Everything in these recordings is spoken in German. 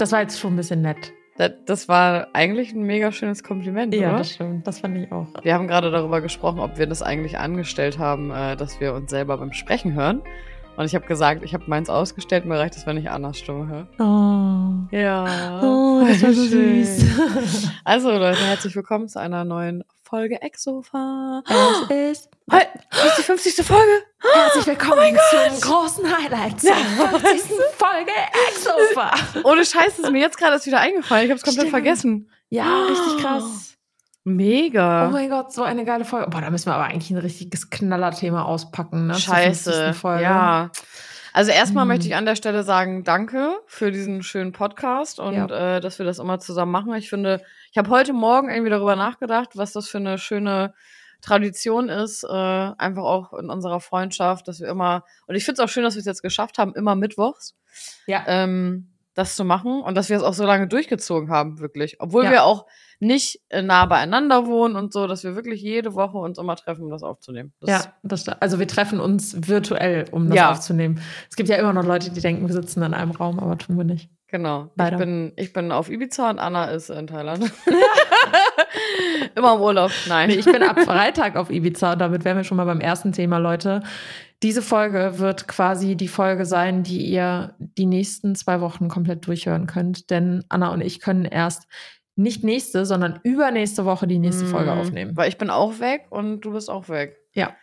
das war jetzt schon ein bisschen nett. Das, war eigentlich ein mega schönes Kompliment, Ja, oder? das stimmt. Das fand ich auch. Wir haben gerade darüber gesprochen, ob wir das eigentlich angestellt haben, äh, dass wir uns selber beim Sprechen hören. Und ich habe gesagt, ich habe meins ausgestellt, mir reicht es, wenn ich Annas Stimme höre. Oh. Ja. Oh, das war so süß. Also Leute, herzlich willkommen zu einer neuen Folge Exofa. Es ist Hey, das ist die 50. Folge. herzlich willkommen zum großen Highlight zur 50. Folge Exofa. Ohne Scheiß ist mir jetzt gerade erst wieder eingefallen. Ich habe es komplett Stimmt. vergessen. Ja, richtig krass. Mega. Oh mein Gott, so eine geile Folge. Boah, da müssen wir aber eigentlich ein richtiges Knallerthema auspacken, ne? Scheiße. 50. Folge. Ja. Also erstmal Hm. möchte ich an der Stelle sagen, danke für diesen schönen Podcast und äh, dass wir das immer zusammen machen. Ich finde, ich habe heute Morgen irgendwie darüber nachgedacht, was das für eine schöne Tradition ist, äh, einfach auch in unserer Freundschaft, dass wir immer, und ich finde es auch schön, dass wir es jetzt geschafft haben, immer mittwochs, Ja. ähm, das zu machen und dass wir es auch so lange durchgezogen haben, wirklich. Obwohl Ja. wir auch nicht äh, nah beieinander wohnen und so, dass wir wirklich jede Woche uns immer treffen, um das aufzunehmen. Das Ja, das, also wir treffen uns virtuell, um das Ja. aufzunehmen. Es gibt ja immer noch Leute, die denken, wir sitzen in einem Raum, aber tun wir nicht. Genau. Ich bin, ich bin auf Ibiza und Anna ist in Thailand. Immer im Urlaub. Nein. Nee, ich bin ab Freitag auf Ibiza und damit wären wir schon mal beim ersten Thema, Leute. Diese Folge wird quasi die Folge sein, die ihr die nächsten zwei Wochen komplett durchhören könnt. Denn Anna und ich können erst nicht nächste, sondern übernächste Woche die nächste Folge Mm, aufnehmen. Weil ich bin auch weg und du bist auch weg. Ja.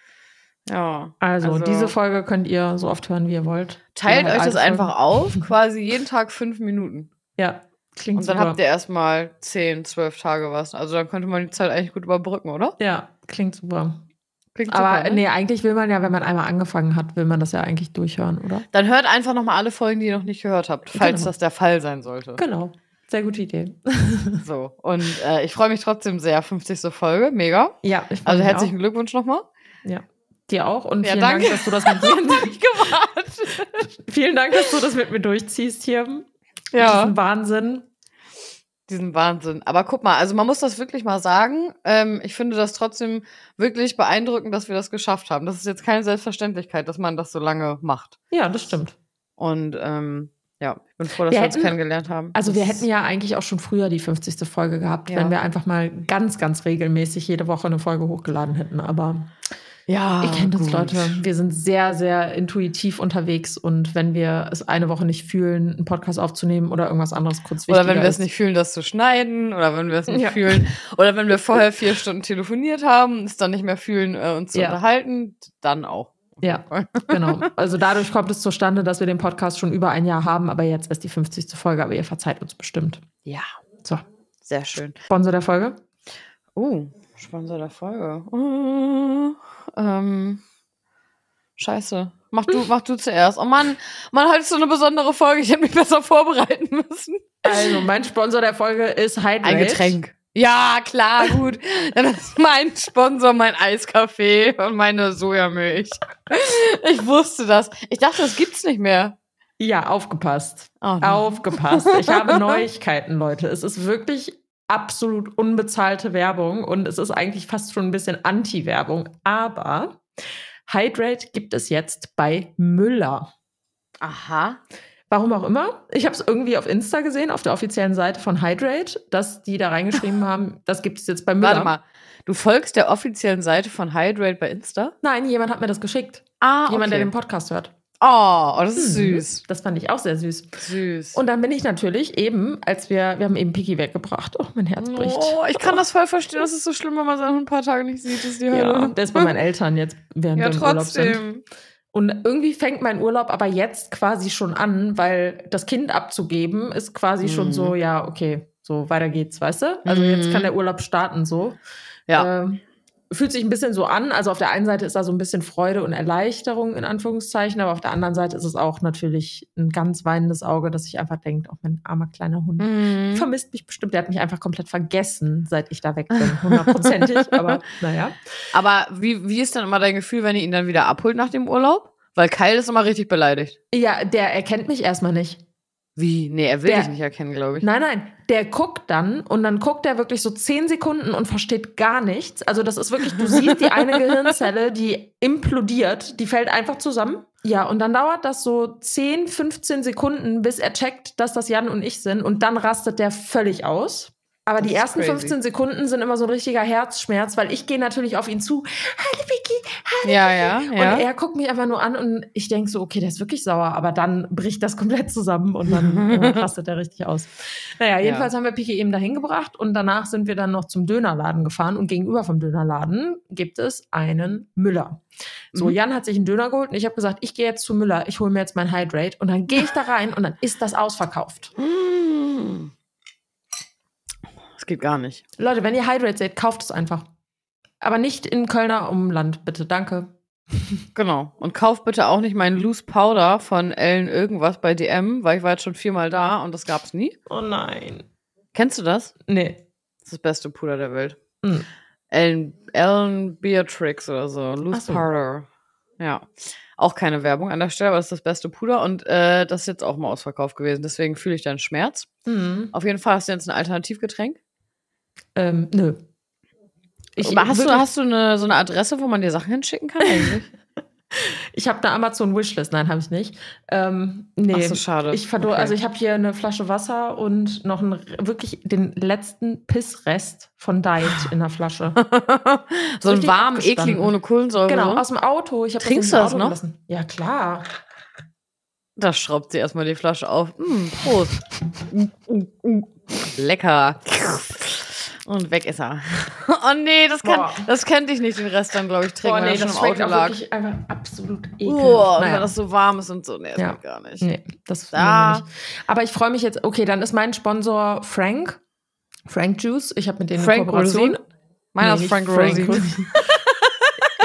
Ja. Also, Also- diese Folge könnt ihr so oft hören, wie ihr wollt. Teilt Oder euch halt das einfach auf, quasi jeden Tag fünf Minuten. Ja, klingt Und dann super. habt ihr erstmal zehn, zwölf Tage was. Also dann könnte man die Zeit eigentlich gut überbrücken, oder? ja, klingt super. Klingt Aber super, ne? nee, eigentlich will man ja, wenn man einmal angefangen hat, will man das ja eigentlich durchhören, oder? Dann hört einfach nochmal alle Folgen, die ihr noch nicht gehört habt, falls Genau. das der Fall sein sollte. Genau. Sehr gute Idee. So. Und äh, ich freue mich trotzdem sehr. 50. Folge. Mega. Ja, ich Also mich herzlichen Glückwunsch nochmal. auch. Ja. Dir auch und Ja, vielen danke. Dank, dass du das mit mir. Vielen Dank, dass du das mit mir durchziehst hier. Ja. Diesen Wahnsinn. Diesen Wahnsinn. Aber guck mal, also man muss das wirklich mal sagen. Ähm, ich finde das trotzdem wirklich beeindruckend, dass wir das geschafft haben. Das ist jetzt keine Selbstverständlichkeit, dass man das so lange macht. Ja, das stimmt. Und ähm, ja, ich bin froh, dass Wir wir, uns hätten- kennengelernt haben. Also wir hätten ja eigentlich auch schon früher die 50. Folge gehabt, Ja. wenn wir einfach mal ganz, ganz regelmäßig jede Woche eine Folge hochgeladen hätten. Aber ja, ihr kennt uns, gut. Leute. Wir sind sehr, sehr intuitiv unterwegs und wenn wir es eine Woche nicht fühlen, einen Podcast aufzunehmen oder irgendwas anderes kurz Oder wenn wir es ist. nicht fühlen, das zu schneiden, oder wenn wir es nicht Ja. fühlen, oder wenn wir vorher vier Stunden telefoniert haben, es dann nicht mehr fühlen, äh, uns zu Ja. unterhalten, dann auch. Ja, genau. Also dadurch kommt es zustande, dass wir den Podcast schon über ein Jahr haben, aber jetzt erst die 50. Folge, aber ihr verzeiht uns bestimmt. Ja, So, sehr schön. Sponsor der Folge? Oh, Sponsor der Folge. Oh, ähm, scheiße. Mach du, mach du zuerst. Oh Mann, Mann, heute ist so eine besondere Folge. Ich hätte mich besser vorbereiten müssen. Also, mein Sponsor der Folge ist Hydrate. Ein Getränk. Ja, klar, gut. Dann ist mein Sponsor mein Eiskaffee und meine Sojamilch. Ich wusste das. Ich dachte, das gibt's nicht mehr. Ja, aufgepasst. Oh. Aufgepasst. Ich habe Neuigkeiten, Leute. Es ist wirklich absolut unbezahlte Werbung und es ist eigentlich fast schon ein bisschen Anti-Werbung. Aber Hydrate gibt es jetzt bei Müller. Aha. Warum auch immer. Ich habe es irgendwie auf Insta gesehen, auf der offiziellen Seite von Hydrate, dass die da reingeschrieben haben, das gibt es jetzt bei Müller. Warte mal. Du folgst der offiziellen Seite von Hydrate bei Insta? Nein, jemand hat mir das geschickt. Ah, Jemand, der okay. den Podcast hört. Oh, oh, das ist Mhm. süß. Das fand ich auch sehr süß. Süß. Und dann bin ich natürlich eben, als wir, wir haben eben Piki weggebracht. Oh, mein Herz bricht. Oh, ich kann das voll verstehen. Das ist so schlimm, wenn man Hund ein paar Tage nicht sieht. Das ist die Hölle. Ja, der ist bei meinen Eltern jetzt, während Ja, wir im Urlaub sind. trotzdem. Und irgendwie fängt mein Urlaub aber jetzt quasi schon an, weil das Kind abzugeben ist quasi schon Mhm. so, ja, okay, so weiter geht's, weißt du? Also Mhm. jetzt kann der Urlaub starten so. Ja. Ähm, fühlt sich ein bisschen so an. Also auf der einen Seite ist da so ein bisschen Freude und Erleichterung in Anführungszeichen, aber auf der anderen Seite ist es auch natürlich ein ganz weinendes Auge, dass sich einfach denkt, auch mein armer kleiner Hund. Mhm. Vermisst mich bestimmt. Der hat mich einfach komplett vergessen, seit ich da weg bin. Hundertprozentig. aber naja. Aber wie, wie ist dann immer dein Gefühl, wenn ihr ihn dann wieder abholt nach dem Urlaub? Weil Kyle ist immer richtig beleidigt. Ja, der erkennt mich erstmal nicht. Wie? Nee, er will Der- dich nicht erkennen, glaube ich. Nein, nein, der guckt dann und dann guckt er wirklich so zehn Sekunden und versteht gar nichts. Also das ist wirklich, du siehst die eine Gehirnzelle, die implodiert, die fällt einfach zusammen. Ja, und dann dauert das so 10, 15 Sekunden, bis er checkt, dass das Jan und ich sind und dann rastet der völlig aus. Aber Das die ersten crazy. 15 Sekunden sind immer so ein richtiger Herzschmerz, weil ich gehe natürlich auf ihn zu. Hallo Vicky, Ja, ja, ja. und er guckt mich einfach nur an und ich denke so, okay, der ist wirklich sauer, aber dann bricht das komplett zusammen und dann äh, rastet er richtig aus. Naja, jedenfalls haben wir Piki eben dahin gebracht und danach sind wir dann noch zum Dönerladen gefahren und gegenüber vom Dönerladen gibt es einen Müller. So, Mhm. Jan hat sich einen Döner geholt und ich habe gesagt, ich gehe jetzt zu Müller, ich hole mir jetzt mein Hydrate und dann gehe ich da rein und dann ist das ausverkauft. Mm. Das geht gar nicht. Leute, wenn ihr Hydrate seht, kauft es einfach. Aber nicht in Kölner Umland, bitte. Danke. Genau. Und kauf bitte auch nicht meinen Loose Powder von Ellen irgendwas bei DM, weil ich war jetzt schon viermal da und das gab's nie. Oh nein. Kennst du das? Nee. Das ist das beste Puder der Welt. Hm. Ellen, Ellen Beatrix oder so. Loose so. Powder. Ja. Auch keine Werbung an der Stelle, aber das ist das beste Puder und äh, das ist jetzt auch mal ausverkauft gewesen. Deswegen fühle ich deinen Schmerz. Hm. Auf jeden Fall hast du jetzt ein Alternativgetränk. Ähm, nö. Ich, aber hast du, hast du eine, so eine Adresse, wo man dir Sachen hinschicken kann eigentlich? ich habe eine Amazon-Wishlist. Nein, habe ich nicht. Ähm, nee. Ach so, schade. Ich verdor Okay. Also ich habe hier eine Flasche Wasser und noch einen, wirklich den letzten Pissrest von Diet in der Flasche. so warmen, abgestanden. ekligen ohne Kohlensäure. genau, so. aus dem Auto. Ich hab Trinkst das du das noch? Gelassen. Ja, klar. Da schraubt sie erstmal die Flasche auf. Mm, Prost. Lecker. Und weg ist er. Oh nee, das, kann, Boah. das könnte ich nicht den Rest dann, glaube ich, trinken, Boah, wenn nee, er das schon im Auto auch lag. wirklich einfach absolut ekelhaft. Oh, Naja. wenn das so warm ist und so. Nee, das Ja. geht gar nicht. Nee, das Da. nicht. Aber ich freue mich jetzt. Okay, dann ist mein Sponsor Frank. Frank Juice. Ich habe mit denen eine Frank Kooperation. Rosin? Meiner Nee, ist nicht Frank Rosin.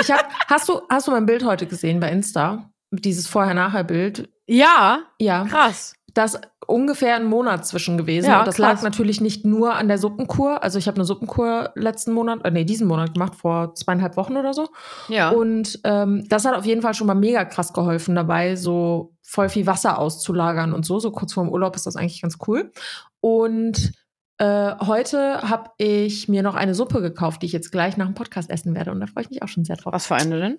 Ich hab, hast, du, hast du mein Bild heute gesehen bei Insta? Dieses Vorher-Nachher-Bild. Ja, Ja. krass. Da ist ungefähr ein Monat zwischen gewesen. Ja, und das krass. lag natürlich nicht nur an der Suppenkur. Also ich habe eine Suppenkur letzten Monat, äh, nee, diesen Monat gemacht, vor zweieinhalb Wochen oder so. Ja. Und ähm, das hat auf jeden Fall schon mal mega krass geholfen dabei, so voll viel Wasser auszulagern und so. So kurz vorm Urlaub ist das eigentlich ganz cool. Und äh, heute habe ich mir noch eine Suppe gekauft, die ich jetzt gleich nach dem Podcast essen werde. Und da freue ich mich auch schon sehr drauf. Was für eine denn?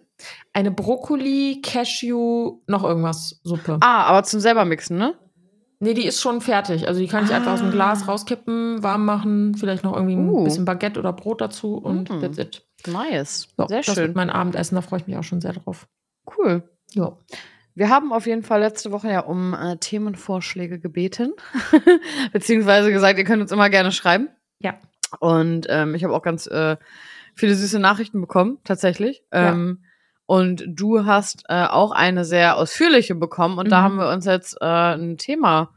Eine Brokkoli, Cashew, noch irgendwas Suppe. Ah, aber zum selber mixen, ne? Nee, die ist schon fertig. Also die kann ich einfach aus dem Ah. Glas rauskippen, warm machen, vielleicht noch irgendwie ein Uh. bisschen Baguette oder Brot dazu und Mm. that's it. Nice. So, Sehr das schön. wird mein Abendessen, da freue ich mich auch schon sehr drauf. Cool. Ja. Wir haben auf jeden Fall letzte Woche ja um äh, Themenvorschläge gebeten. Beziehungsweise gesagt, ihr könnt uns immer gerne schreiben. Ja. Und ähm, ich habe auch ganz äh, viele süße Nachrichten bekommen, tatsächlich. Ja. Und du hast äh, auch eine sehr ausführliche bekommen. Und da Mhm. haben wir uns jetzt äh, ein Thema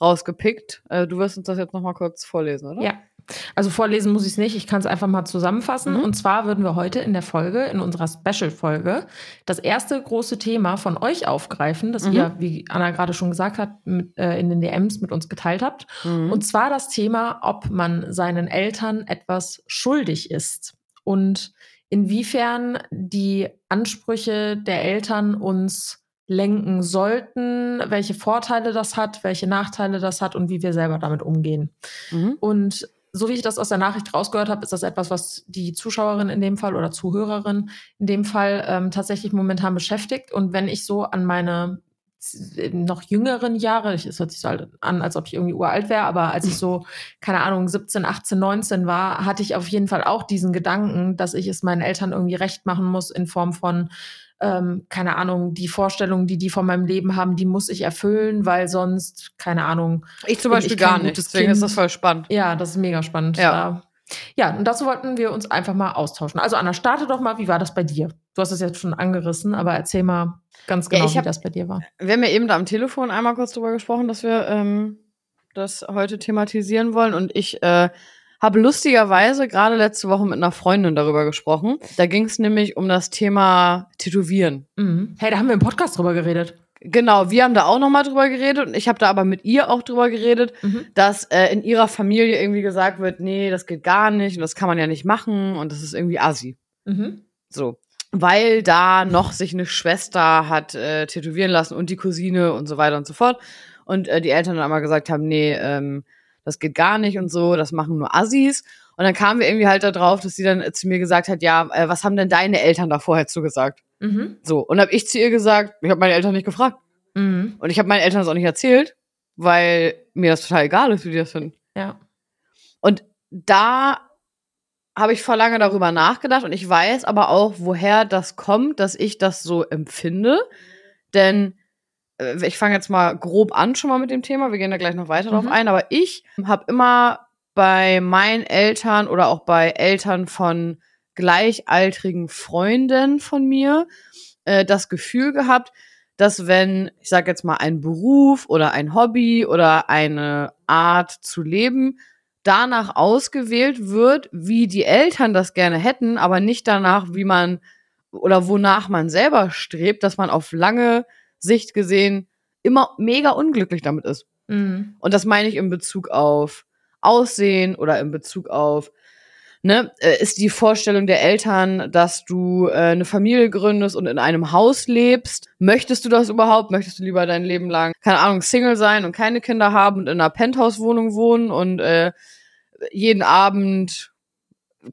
rausgepickt. Äh, du wirst uns das jetzt nochmal kurz vorlesen, oder? Ja. Also vorlesen muss ich es nicht, ich kann es einfach mal zusammenfassen. Mhm. Und zwar würden wir heute in der Folge, in unserer Special-Folge, das erste große Thema von euch aufgreifen, das Mhm. ihr, wie Anna gerade schon gesagt hat, mit, äh, in den DMs mit uns geteilt habt. Mhm. Und zwar das Thema, ob man seinen Eltern etwas schuldig ist und inwiefern die Ansprüche der Eltern uns lenken sollten, welche Vorteile das hat, welche Nachteile das hat und wie wir selber damit umgehen. Mhm. Und so wie ich das aus der Nachricht rausgehört habe, ist das etwas, was die Zuschauerin in dem Fall oder Zuhörerin in dem Fall ähm, tatsächlich momentan beschäftigt. Und wenn ich so an meine noch jüngeren Jahre, ich- es hört sich so an, als ob ich irgendwie uralt wäre, aber als ich so, keine Ahnung, 17, 18, 19 war, hatte ich auf jeden Fall auch diesen Gedanken, dass ich es meinen Eltern irgendwie recht machen muss in Form von, ähm, keine Ahnung, die Vorstellungen, die die von meinem Leben haben, die muss ich erfüllen, weil sonst, keine Ahnung, Ich zum Beispiel ich gar nicht. Deswegen Kind. ist das voll spannend. ja, das ist mega spannend. Ja. Ja, und dazu wollten wir uns einfach mal austauschen. Also Anna, starte doch mal, wie war das bei dir? Du hast es jetzt schon angerissen, aber erzähl mal ganz Ja, genau, ich hab- wie das bei dir war. Wir haben ja eben da am Telefon einmal kurz drüber gesprochen, dass wir ähm, das heute thematisieren wollen. Und ich äh, habe lustigerweise gerade letzte Woche mit einer Freundin darüber gesprochen. Da ging es nämlich um das Thema Tätowieren. Mhm. Hey, da haben wir im Podcast drüber geredet. Genau, wir haben da auch nochmal drüber geredet und ich habe da aber mit ihr auch drüber geredet, Mhm. dass äh, in ihrer Familie irgendwie gesagt wird, nee, das geht gar nicht und das kann man ja nicht machen und das ist irgendwie assi. Mhm. So. Weil da noch sich eine Schwester hat äh, tätowieren lassen und die Cousine und so weiter und so fort. und äh, die Eltern dann immer gesagt haben, nee, ähm, das geht gar nicht und so, das machen nur Assis. Und dann kamen wir irgendwie halt da drauf, dass sie dann äh, zu mir gesagt hat, ja, äh, was haben denn deine Eltern da vorher zugesagt? Mhm. So, und habe ich zu ihr gesagt, ich habe meine Eltern nicht gefragt. Mhm. Und ich habe meinen Eltern das auch nicht erzählt, weil mir das total egal ist, wie die das finden. Ja. Und da habe ich vor lange darüber nachgedacht und ich weiß aber auch, woher das kommt, dass ich das so empfinde. Denn äh, ich fange jetzt mal grob an schon mal mit dem Thema. Wir gehen da gleich noch weiter mhm. drauf ein. Aber ich habe immer bei meinen Eltern oder auch bei Eltern von gleichaltrigen Freunden von mir äh, das Gefühl gehabt, dass wenn, ich sage jetzt mal, ein Beruf oder ein Hobby oder eine Art zu leben danach ausgewählt wird, wie die Eltern das gerne hätten, aber nicht danach, wie man oder wonach man selber strebt, dass man auf lange Sicht gesehen immer mega unglücklich damit ist. Mhm. Und das meine ich in Bezug auf Aussehen oder in Bezug auf ne, äh, ist die Vorstellung der Eltern, dass du äh, eine Familie gründest und in einem Haus lebst. Möchtest du das überhaupt? Möchtest du lieber dein Leben lang, keine Ahnung, Single sein und keine Kinder haben und in einer Penthouse-Wohnung wohnen und äh, jeden Abend,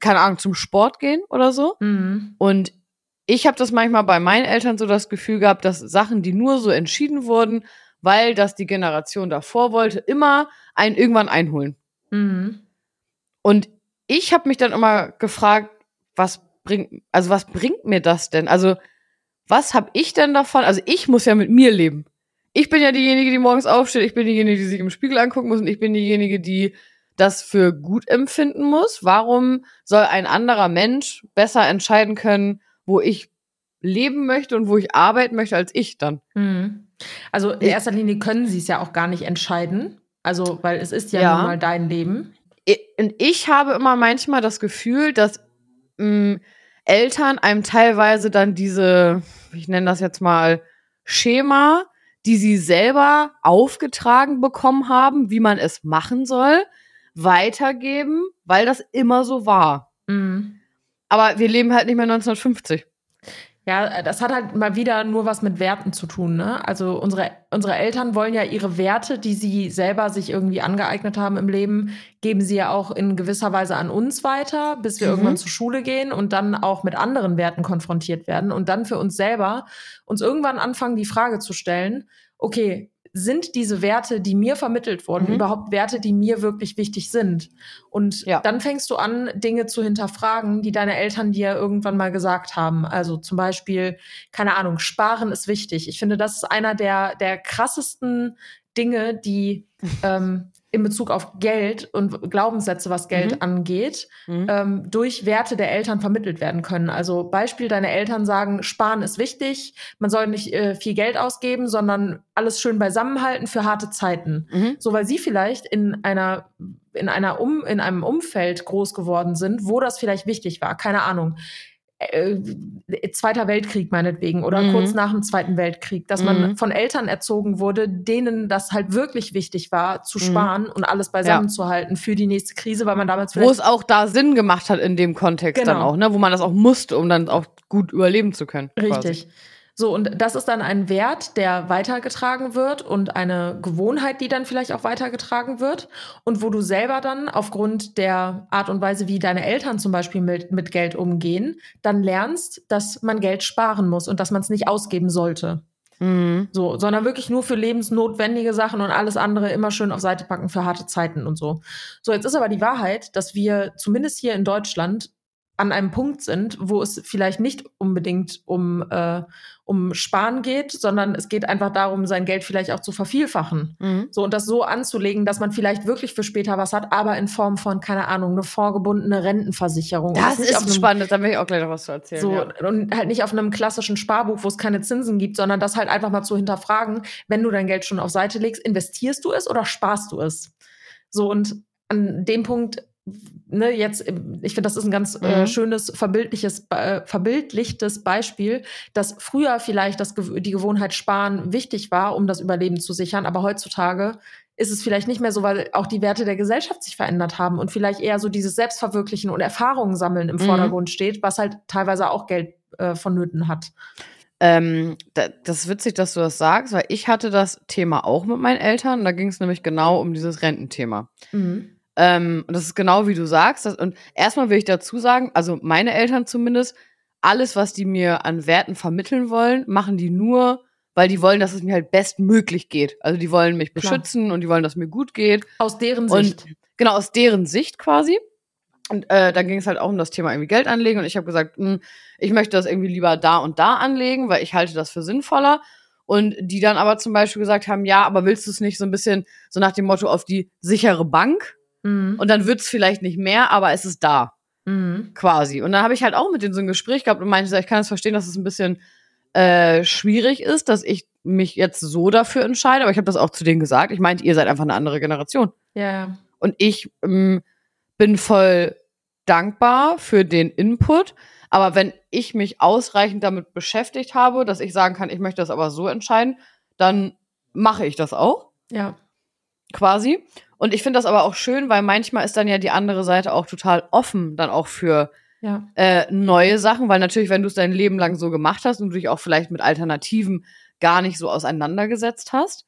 keine Ahnung, zum Sport gehen oder so? Mhm. Und ich habe das manchmal bei meinen Eltern so das Gefühl gehabt, dass Sachen, die nur so entschieden wurden, weil das die Generation davor wollte, immer einen irgendwann einholen. Mhm. Und ich habe mich dann immer gefragt, was bringt, also was bringt mir das denn? Also was habe ich denn davon? Also ich muss ja mit mir leben. Ich bin ja diejenige, die morgens aufsteht. Ich bin diejenige, die sich im Spiegel angucken muss und ich bin diejenige, die das für gut empfinden muss. Warum soll ein anderer Mensch besser entscheiden können, wo ich leben möchte und wo ich arbeiten möchte als ich dann? Mhm. Also in erster Linie können sie es ja auch gar nicht entscheiden. Also, weil es ist ja, ja. nun mal dein Leben und ich habe immer manchmal das Gefühl, dass mh, mm, Eltern einem teilweise dann diese, ich nenne das jetzt mal Schema, die sie selber aufgetragen bekommen haben, wie man es machen soll, weitergeben, weil das immer so war. Mhm. Aber wir leben halt nicht mehr 1950. Ja, das hat halt mal wieder nur was mit Werten zu tun. Ne? Also unsere, unsere Eltern wollen ja ihre Werte, die sie selber sich irgendwie angeeignet haben im Leben, geben sie ja auch in gewisser Weise an uns weiter, bis wir mhm. irgendwann zur Schule gehen und dann auch mit anderen Werten konfrontiert werden und dann für uns selber uns irgendwann anfangen, die Frage zu stellen, okay, sind diese Werte, die mir vermittelt wurden, mhm. überhaupt Werte, die mir wirklich wichtig sind? Und ja. dann fängst du an, Dinge zu hinterfragen, die deine Eltern dir irgendwann mal gesagt haben. Also zum Beispiel, keine Ahnung, sparen ist wichtig. Ich finde, das ist einer der, der krassesten Dinge, die ähm, in Bezug auf Geld und Glaubenssätze, was Geld mhm. angeht, mhm. Ähm, durch Werte der Eltern vermittelt werden können. Also Beispiel, deine Eltern sagen, sparen ist wichtig, man soll nicht äh, viel Geld ausgeben, sondern alles schön beisammenhalten für harte Zeiten. Mhm. So, weil sie vielleicht in einer in einer um in einem Umfeld groß geworden sind, wo das vielleicht wichtig war. Keine Ahnung äh, Zweiter Weltkrieg meinetwegen oder mhm. kurz nach dem Zweiten Weltkrieg, dass mhm. man von Eltern erzogen wurde, denen das halt wirklich wichtig war, zu mhm. sparen mhm. und alles beisammen ja. zu halten für die nächste Krise, weil man damals Wo es auch da Sinn gemacht hat in dem Kontext genau. dann auch, ne? Wo man das auch musste, um dann auch gut überleben zu können. Richtig. Quasi. So, und das ist dann ein Wert, der weitergetragen wird und eine Gewohnheit, die dann vielleicht auch weitergetragen wird und wo du selber dann aufgrund der Art und Weise, wie deine Eltern zum Beispiel mit, mit Geld umgehen, dann lernst, dass man Geld sparen muss und dass man es nicht ausgeben sollte. Mhm. So, sondern wirklich nur für lebensnotwendige Sachen und alles andere immer schön auf Seite packen für harte Zeiten und so. So, jetzt ist aber die Wahrheit, dass wir zumindest hier in Deutschland an einem Punkt sind, wo es vielleicht nicht unbedingt um, äh, um Sparen geht, sondern es geht einfach darum, sein Geld vielleicht auch zu vervielfachen. Mhm. So und das so anzulegen, dass man vielleicht wirklich für später was hat, aber in Form von, keine Ahnung, eine vorgebundene Rentenversicherung. Das ist einem, spannend, da will ich auch gleich noch was zu erzählen. So, ja. Und halt nicht auf einem klassischen Sparbuch, wo es keine Zinsen gibt, sondern das halt einfach mal zu hinterfragen, wenn du dein Geld schon auf Seite legst, investierst du es oder sparst du es? So und an dem Punkt ne, jetzt, ich finde, das ist ein ganz äh, mhm. äh, schönes, verbildliches, äh, verbildlichtes Beispiel, dass früher vielleicht das, die Gewohnheit Sparen wichtig war, um das Überleben zu sichern, aber heutzutage ist es vielleicht nicht mehr so, weil auch die Werte der Gesellschaft sich verändert haben und vielleicht eher so dieses Selbstverwirklichen und Erfahrungen sammeln im mhm. Vordergrund steht, was halt teilweise auch Geld äh, vonnöten hat. Ähm, da, das ist witzig, dass du das sagst, weil ich hatte das Thema auch mit meinen Eltern. Da ging es nämlich genau um dieses Rententhema. Mhm. Ähm, und das ist genau wie du sagst. Und erstmal will ich dazu sagen, also meine Eltern zumindest, alles, was die mir an Werten vermitteln wollen, machen die nur, weil die wollen, dass es mir halt bestmöglich geht. Also die wollen mich beschützen Klar. und die wollen, dass es mir gut geht. Aus deren Sicht. Und, genau, aus deren Sicht quasi. Und äh, dann ging es halt auch um das Thema irgendwie Geld anlegen. Und ich habe gesagt, mh, hm, ich möchte das irgendwie lieber da und da anlegen, weil ich halte das für sinnvoller. Und die dann aber zum Beispiel gesagt haben, ja, aber willst du es nicht so ein bisschen so nach dem Motto auf die sichere Bank? Mhm. Und dann wird es vielleicht nicht mehr, aber es ist da. Mhm. Quasi. Und dann habe ich halt auch mit denen so ein Gespräch gehabt und meinte, ich kann es verstehen, dass es ein bisschen äh, schwierig ist, dass ich mich jetzt so dafür entscheide. Aber ich habe das auch zu denen gesagt. Ich meinte, ihr seid einfach eine andere Generation. Ja. Und ich ähm, bin voll dankbar für den Input. Aber wenn ich mich ausreichend damit beschäftigt habe, dass ich sagen kann, ich möchte das aber so entscheiden, dann mache ich das auch. Ja. Quasi. Und ich finde das aber auch schön, weil manchmal ist dann ja die andere Seite auch total offen dann auch für ja. äh, neue Sachen, weil natürlich, wenn du es dein Leben lang so gemacht hast und du dich auch vielleicht mit Alternativen gar nicht so auseinandergesetzt hast,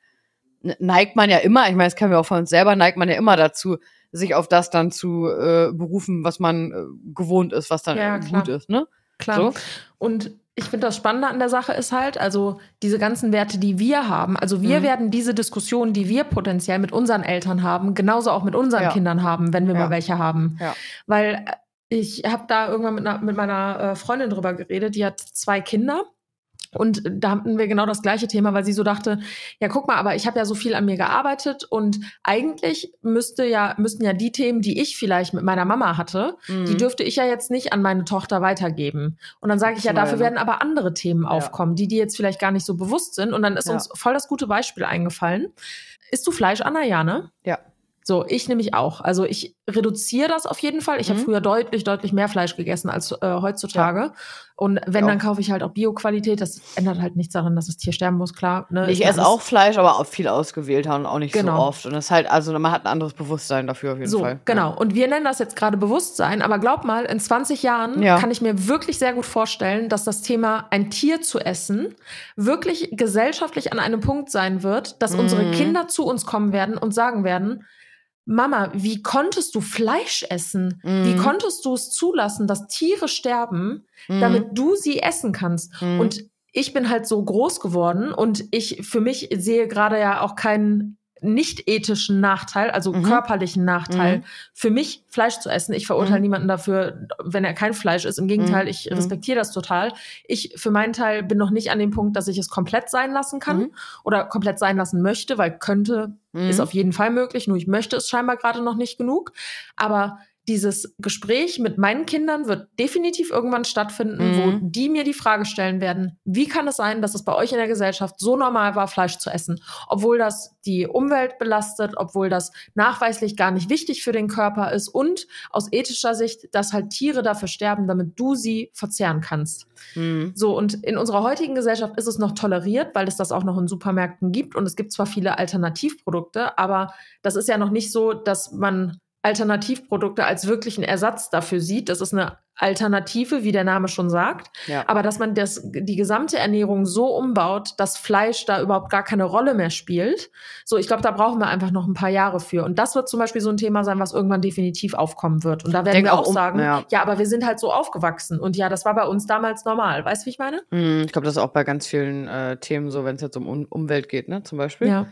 neigt man ja immer, ich meine, das kennen wir auch von uns selber, neigt man ja immer dazu, sich auf das dann zu äh, berufen, was man äh, gewohnt ist, was dann ja, gut ist, ne? Klar. So. Und ich finde das Spannende an der Sache ist halt, also diese ganzen Werte, die wir haben, also wir mhm. werden diese Diskussionen, die wir potenziell mit unseren Eltern haben, genauso auch mit unseren ja. Kindern haben, wenn wir ja. mal welche haben. Ja. Weil äh, ich habe da irgendwann mit, einer, mit meiner äh, Freundin drüber geredet, die hat zwei Kinder und da hatten wir genau das gleiche Thema, weil sie so dachte, ja, guck mal, aber ich habe ja so viel an mir gearbeitet und eigentlich müsste ja, müssten ja die Themen, die ich vielleicht mit meiner Mama hatte, mhm. die dürfte ich ja jetzt nicht an meine Tochter weitergeben. Und dann sage ich ja, dafür werden aber andere Themen ja. aufkommen, die dir jetzt vielleicht gar nicht so bewusst sind. Und dann ist ja. uns voll das gute Beispiel eingefallen. Isst du Fleisch, Anna? Ja, ne? Ja. So, ich nämlich auch. Also ich reduziere das auf jeden Fall. Ich mhm. habe früher deutlich, deutlich mehr Fleisch gegessen als äh, heutzutage. Ja. Und wenn, dann kaufe ich halt auch Bio-Qualität. Das ändert halt nichts daran, dass das Tier sterben muss, klar. Ne? Ich esse auch Fleisch, aber auch viel ausgewählter und auch nicht genau. so oft. Und das ist halt, also man hat ein anderes Bewusstsein dafür auf jeden so, Fall. Genau. Ja. Und wir nennen das jetzt gerade Bewusstsein, aber glaub mal, in 20 Jahren ja. kann ich mir wirklich sehr gut vorstellen, dass das Thema ein Tier zu essen wirklich gesellschaftlich an einem Punkt sein wird, dass mhm. unsere Kinder zu uns kommen werden und sagen werden, Mama, wie konntest du Fleisch essen? Mhm. Wie konntest du es zulassen, dass Tiere sterben, mhm. damit du sie essen kannst? Mhm. Und ich bin halt so groß geworden und ich für mich sehe gerade ja auch keinen nicht ethischen Nachteil, also mhm. körperlichen Nachteil, mhm. für mich Fleisch zu essen. Ich verurteile mhm. niemanden dafür, wenn er kein Fleisch ist. Im Gegenteil, mhm. ich mhm. respektiere das total. Ich für meinen Teil bin noch nicht an dem Punkt, dass ich es komplett sein lassen kann mhm. oder komplett sein lassen möchte, weil könnte ist auf jeden Fall möglich, nur ich möchte es scheinbar gerade noch nicht genug. Aber dieses Gespräch mit meinen Kindern wird definitiv irgendwann stattfinden, mhm. wo die mir die Frage stellen werden, wie kann es sein, dass es bei euch in der Gesellschaft so normal war, Fleisch zu essen, obwohl das die Umwelt belastet, obwohl das nachweislich gar nicht wichtig für den Körper ist und aus ethischer Sicht, dass halt Tiere dafür sterben, damit du sie verzehren kannst. Mhm. So, und in unserer heutigen Gesellschaft ist es noch toleriert, weil es das auch noch in Supermärkten gibt und es gibt zwar viele Alternativprodukte, aber das ist ja noch nicht so, dass man Alternativprodukte als wirklichen Ersatz dafür sieht. Das ist eine Alternative, wie der Name schon sagt. Ja. Aber dass man das, die gesamte Ernährung so umbaut, dass Fleisch da überhaupt gar keine Rolle mehr spielt. So, ich glaube, da brauchen wir einfach noch ein paar Jahre für. Und das wird zum Beispiel so ein Thema sein, was irgendwann definitiv aufkommen wird. Und da werden wir auch, um, sagen, ja. ja. aber wir sind halt so aufgewachsen. Und ja, das war bei uns damals normal. Weißt du, wie ich meine? Hm, ich glaube, das ist auch bei ganz vielen äh, Themen so, wenn es jetzt um um Umwelt geht, ne, zum Beispiel. Ja.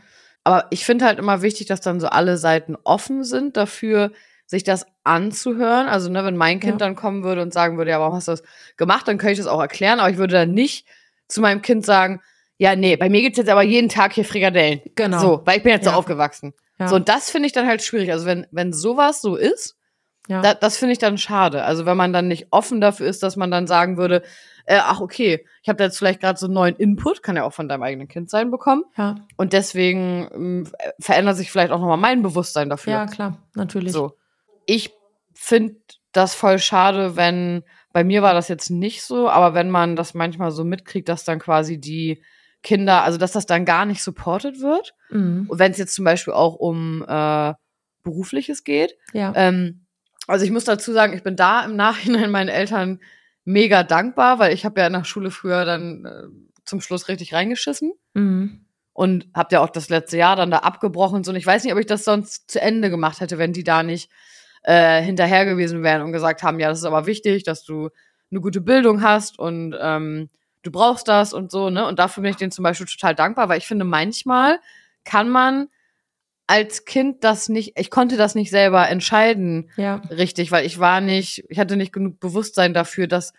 Aber ich finde halt immer wichtig, dass dann so alle Seiten offen sind dafür, sich das anzuhören. Also, ne, wenn mein Kind ja. dann kommen würde und sagen würde, ja, warum hast du das gemacht, dann könnte ich das auch erklären, aber ich würde dann nicht zu meinem Kind sagen, ja, nee, bei mir gibt's jetzt aber jeden Tag hier Frikadellen. Genau. So, weil ich bin jetzt ja. so aufgewachsen. Ja. So, und das finde ich dann halt schwierig. Also, wenn, wenn sowas so ist, ja. da, das finde ich dann schade. Also, wenn man dann nicht offen dafür ist, dass man dann sagen würde, äh, ach okay, ich habe jetzt vielleicht gerade so einen neuen Input, kann ja auch von deinem eigenen Kind sein, bekommen. Ja. Und deswegen ähm, verändert sich vielleicht auch nochmal mein Bewusstsein dafür. Ja, klar, natürlich. So. Ich finde das voll schade, wenn, bei mir war das jetzt nicht so, aber wenn man das manchmal so mitkriegt, dass dann quasi die Kinder, also dass das dann gar nicht supported wird. Mhm. Und wenn es jetzt zum Beispiel auch um äh, Berufliches geht. Ja. Ähm, also ich muss dazu sagen, ich bin da im Nachhinein meinen Eltern mega dankbar, weil ich habe ja der Schule früher dann äh, zum Schluss richtig reingeschissen. Mhm. Und habt ja auch das letzte Jahr dann da abgebrochen und so. Und ich weiß nicht, ob ich das sonst zu Ende gemacht hätte, wenn die da nicht äh, hinterher gewesen wären und gesagt haben, ja, das ist aber wichtig, dass du eine gute Bildung hast und ähm, du brauchst das und so, ne? Und dafür bin ich denen zum Beispiel total dankbar, weil ich finde, manchmal kann man als Kind das nicht, ich konnte das nicht selber entscheiden, ja. richtig, weil ich war nicht, ich hatte nicht genug Bewusstsein dafür, dass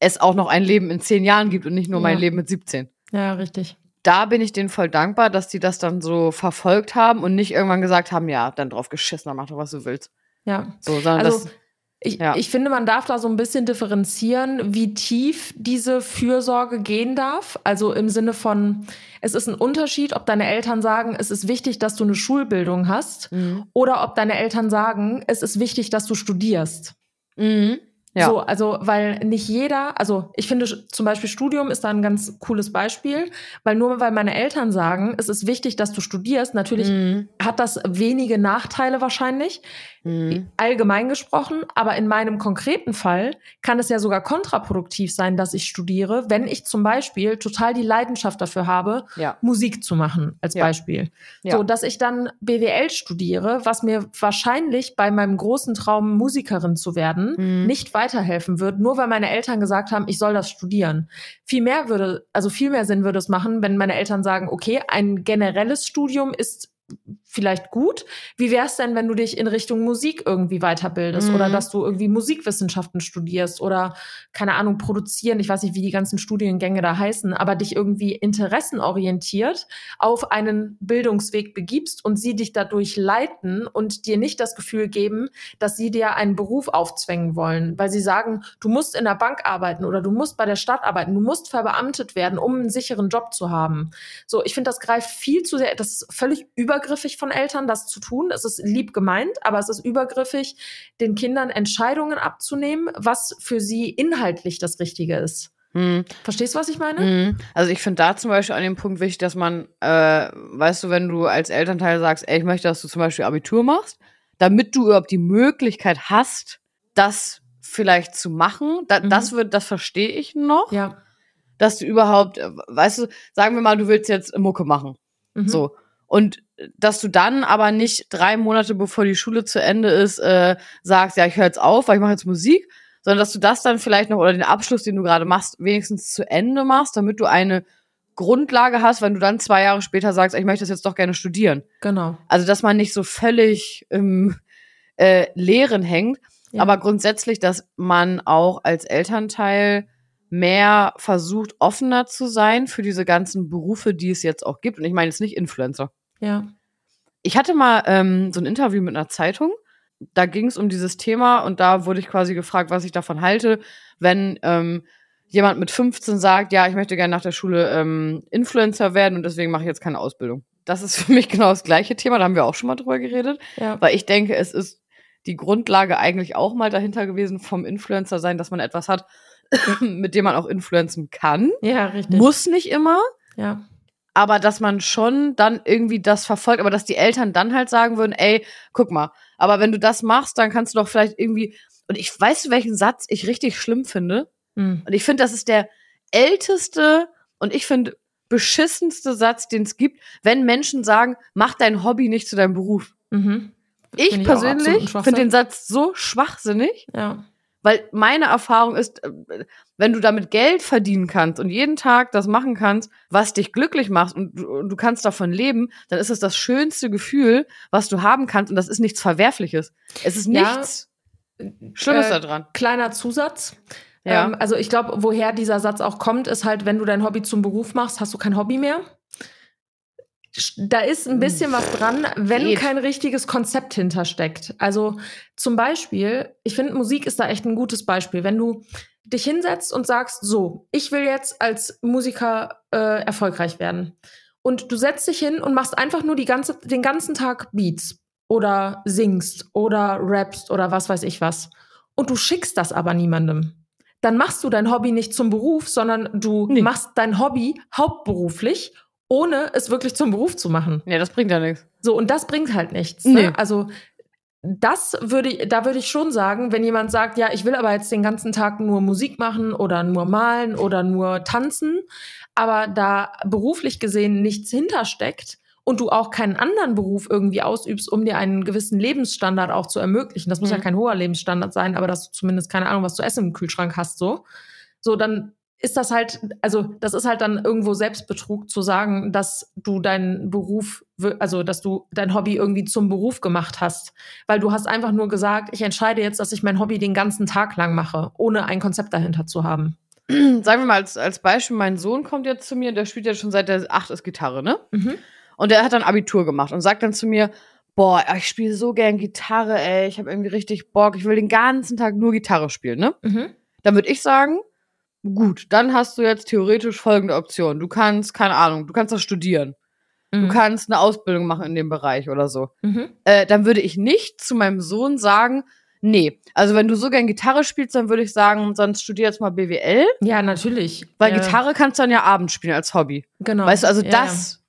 es auch noch ein Leben in zehn Jahren gibt und nicht nur ja. mein Leben mit 17. Ja, richtig. Da bin ich denen voll dankbar, dass die das dann so verfolgt haben und nicht irgendwann gesagt haben, ja, dann drauf geschissen, dann mach doch, was du willst. Ja. So, sondern also, das, ich, ja. ich finde, man darf da so ein bisschen differenzieren, wie tief diese Fürsorge gehen darf. Also im Sinne von, es ist ein Unterschied, ob deine Eltern sagen, es ist wichtig, dass du eine Schulbildung hast, mhm. oder ob deine Eltern sagen, es ist wichtig, dass du studierst. Mhm. Ja. So, also, weil nicht jeder, also ich finde zum Beispiel Studium ist da ein ganz cooles Beispiel, weil nur weil meine Eltern sagen, es ist wichtig, dass du studierst, natürlich mhm. hat das wenige Nachteile wahrscheinlich, mhm. allgemein gesprochen, aber in meinem konkreten Fall kann es ja sogar kontraproduktiv sein, dass ich studiere, wenn ich zum Beispiel total die Leidenschaft dafür habe, ja. Musik zu machen, als ja. Beispiel. Ja. So, dass ich dann BWL studiere, was mir wahrscheinlich bei meinem großen Traum, Musikerin zu werden, mhm. nicht weiterhelfen wird, nur weil meine Eltern gesagt haben, ich soll das studieren. Viel mehr würde, also viel mehr Sinn würde es machen, wenn meine Eltern sagen, okay, ein generelles Studium ist vielleicht gut. Wie wäre es denn, wenn du dich in Richtung Musik irgendwie weiterbildest mhm. oder dass du irgendwie Musikwissenschaften studierst oder keine Ahnung produzieren, ich weiß nicht, wie die ganzen Studiengänge da heißen, aber dich irgendwie interessenorientiert auf einen Bildungsweg begibst und sie dich dadurch leiten und dir nicht das Gefühl geben, dass sie dir einen Beruf aufzwängen wollen, weil sie sagen, du musst in der Bank arbeiten oder du musst bei der Stadt arbeiten, du musst verbeamtet werden, um einen sicheren Job zu haben. So, ich finde, das greift viel zu sehr, das ist völlig übergriffig von Eltern, das zu tun. Es ist lieb gemeint, aber es ist übergriffig, den Kindern Entscheidungen abzunehmen, was für sie inhaltlich das Richtige ist. Hm. Verstehst du, was ich meine? Hm. Also ich finde da zum Beispiel an dem Punkt wichtig, dass man, äh, weißt du, wenn du als Elternteil sagst, ey, ich möchte, dass du zum Beispiel Abitur machst, damit du überhaupt die Möglichkeit hast, das vielleicht zu machen, da, mhm. das wird, das verstehe ich noch. Ja. Dass du überhaupt, äh, weißt du, sagen wir mal, du willst jetzt Mucke machen. Mhm. So. Und dass du dann aber nicht drei Monate bevor die Schule zu Ende ist, äh, sagst, ja, ich höre jetzt auf, weil ich mache jetzt Musik, sondern dass du das dann vielleicht noch oder den Abschluss, den du gerade machst, wenigstens zu Ende machst, damit du eine Grundlage hast, wenn du dann zwei Jahre später sagst, ich möchte das jetzt doch gerne studieren. Genau. Also dass man nicht so völlig im äh, Leeren hängt, ja. aber grundsätzlich, dass man auch als Elternteil mehr versucht, offener zu sein für diese ganzen Berufe, die es jetzt auch gibt. Und ich meine jetzt nicht Influencer. Ja. Ich hatte mal ähm, so ein Interview mit einer Zeitung. Da ging es um dieses Thema und da wurde ich quasi gefragt, was ich davon halte, wenn ähm, jemand mit 15 sagt, ja, ich möchte gerne nach der Schule ähm, Influencer werden und deswegen mache ich jetzt keine Ausbildung. Das ist für mich genau das gleiche Thema, da haben wir auch schon mal drüber geredet, ja. weil ich denke, es ist die Grundlage eigentlich auch mal dahinter gewesen vom Influencer sein, dass man etwas hat, mit dem man auch influenzen kann. Ja, richtig. Muss nicht immer. Ja aber dass man schon dann irgendwie das verfolgt, aber dass die Eltern dann halt sagen würden, ey, guck mal, aber wenn du das machst, dann kannst du doch vielleicht irgendwie, und ich weiß, welchen Satz ich richtig schlimm finde. Mhm. Und ich finde, das ist der älteste und ich finde beschissenste Satz, den es gibt, wenn Menschen sagen, mach dein Hobby nicht zu deinem Beruf. Mhm. Ich, ich persönlich finde den Satz so schwachsinnig. Ja. Weil meine Erfahrung ist, äh, wenn du damit Geld verdienen kannst und jeden Tag das machen kannst, was dich glücklich macht und du, du kannst davon leben, dann ist es das schönste Gefühl, was du haben kannst und das ist nichts Verwerfliches. Es ist nichts ja, Schlimmes äh, daran. Kleiner Zusatz. Ja. Ähm, also ich glaube, woher dieser Satz auch kommt, ist halt, wenn du dein Hobby zum Beruf machst, hast du kein Hobby mehr da ist ein bisschen was dran, wenn Geht. kein richtiges Konzept hintersteckt. Also zum Beispiel, ich finde, Musik ist da echt ein gutes Beispiel. Wenn du dich hinsetzt und sagst, so, ich will jetzt als Musiker äh, erfolgreich werden. Und du setzt dich hin und machst einfach nur die ganze, den ganzen Tag Beats oder singst oder rappst oder was weiß ich was. Und du schickst das aber niemandem. Dann machst du dein Hobby nicht zum Beruf, sondern du nee. machst dein Hobby hauptberuflich ohne es wirklich zum Beruf zu machen. Ja, das bringt ja nichts. So, und das bringt halt nichts. Ne? Nee. Also, das würde ich, da würde ich schon sagen, wenn jemand sagt, ja, ich will aber jetzt den ganzen Tag nur Musik machen oder nur malen oder nur tanzen, aber da beruflich gesehen nichts hintersteckt und du auch keinen anderen Beruf irgendwie ausübst, um dir einen gewissen Lebensstandard auch zu ermöglichen. Das muss Mhm. ja kein hoher Lebensstandard sein, aber dass du zumindest keine Ahnung, was zu essen im Kühlschrank hast, so. So, dann ist das halt, also das ist halt dann irgendwo Selbstbetrug zu sagen, dass du deinen Beruf, also dass du dein Hobby irgendwie zum Beruf gemacht hast. Weil du hast einfach nur gesagt, ich entscheide jetzt, dass ich mein Hobby den ganzen Tag lang mache, ohne ein Konzept dahinter zu haben. Sagen wir mal als, als Beispiel, mein Sohn kommt jetzt zu mir, der spielt ja schon seit der acht ist Gitarre, ne? Mhm. Und der hat dann Abitur gemacht und sagt dann zu mir, boah, ich spiele so gern Gitarre, ey, ich habe irgendwie richtig Bock, ich will den ganzen Tag nur Gitarre spielen, ne? Mhm. Dann würde ich sagen, gut, dann hast du jetzt theoretisch folgende Option. Du kannst, keine Ahnung, du kannst das studieren. Du Mhm. kannst eine Ausbildung machen in dem Bereich oder so. Mhm. Äh, dann würde ich nicht zu meinem Sohn sagen, nee, also wenn du so gern Gitarre spielst, dann würde ich sagen, sonst studier jetzt mal BWL, Ja, natürlich. weil ja, Gitarre kannst du dann ja abends spielen als Hobby. Genau. Weißt du, also ja, das,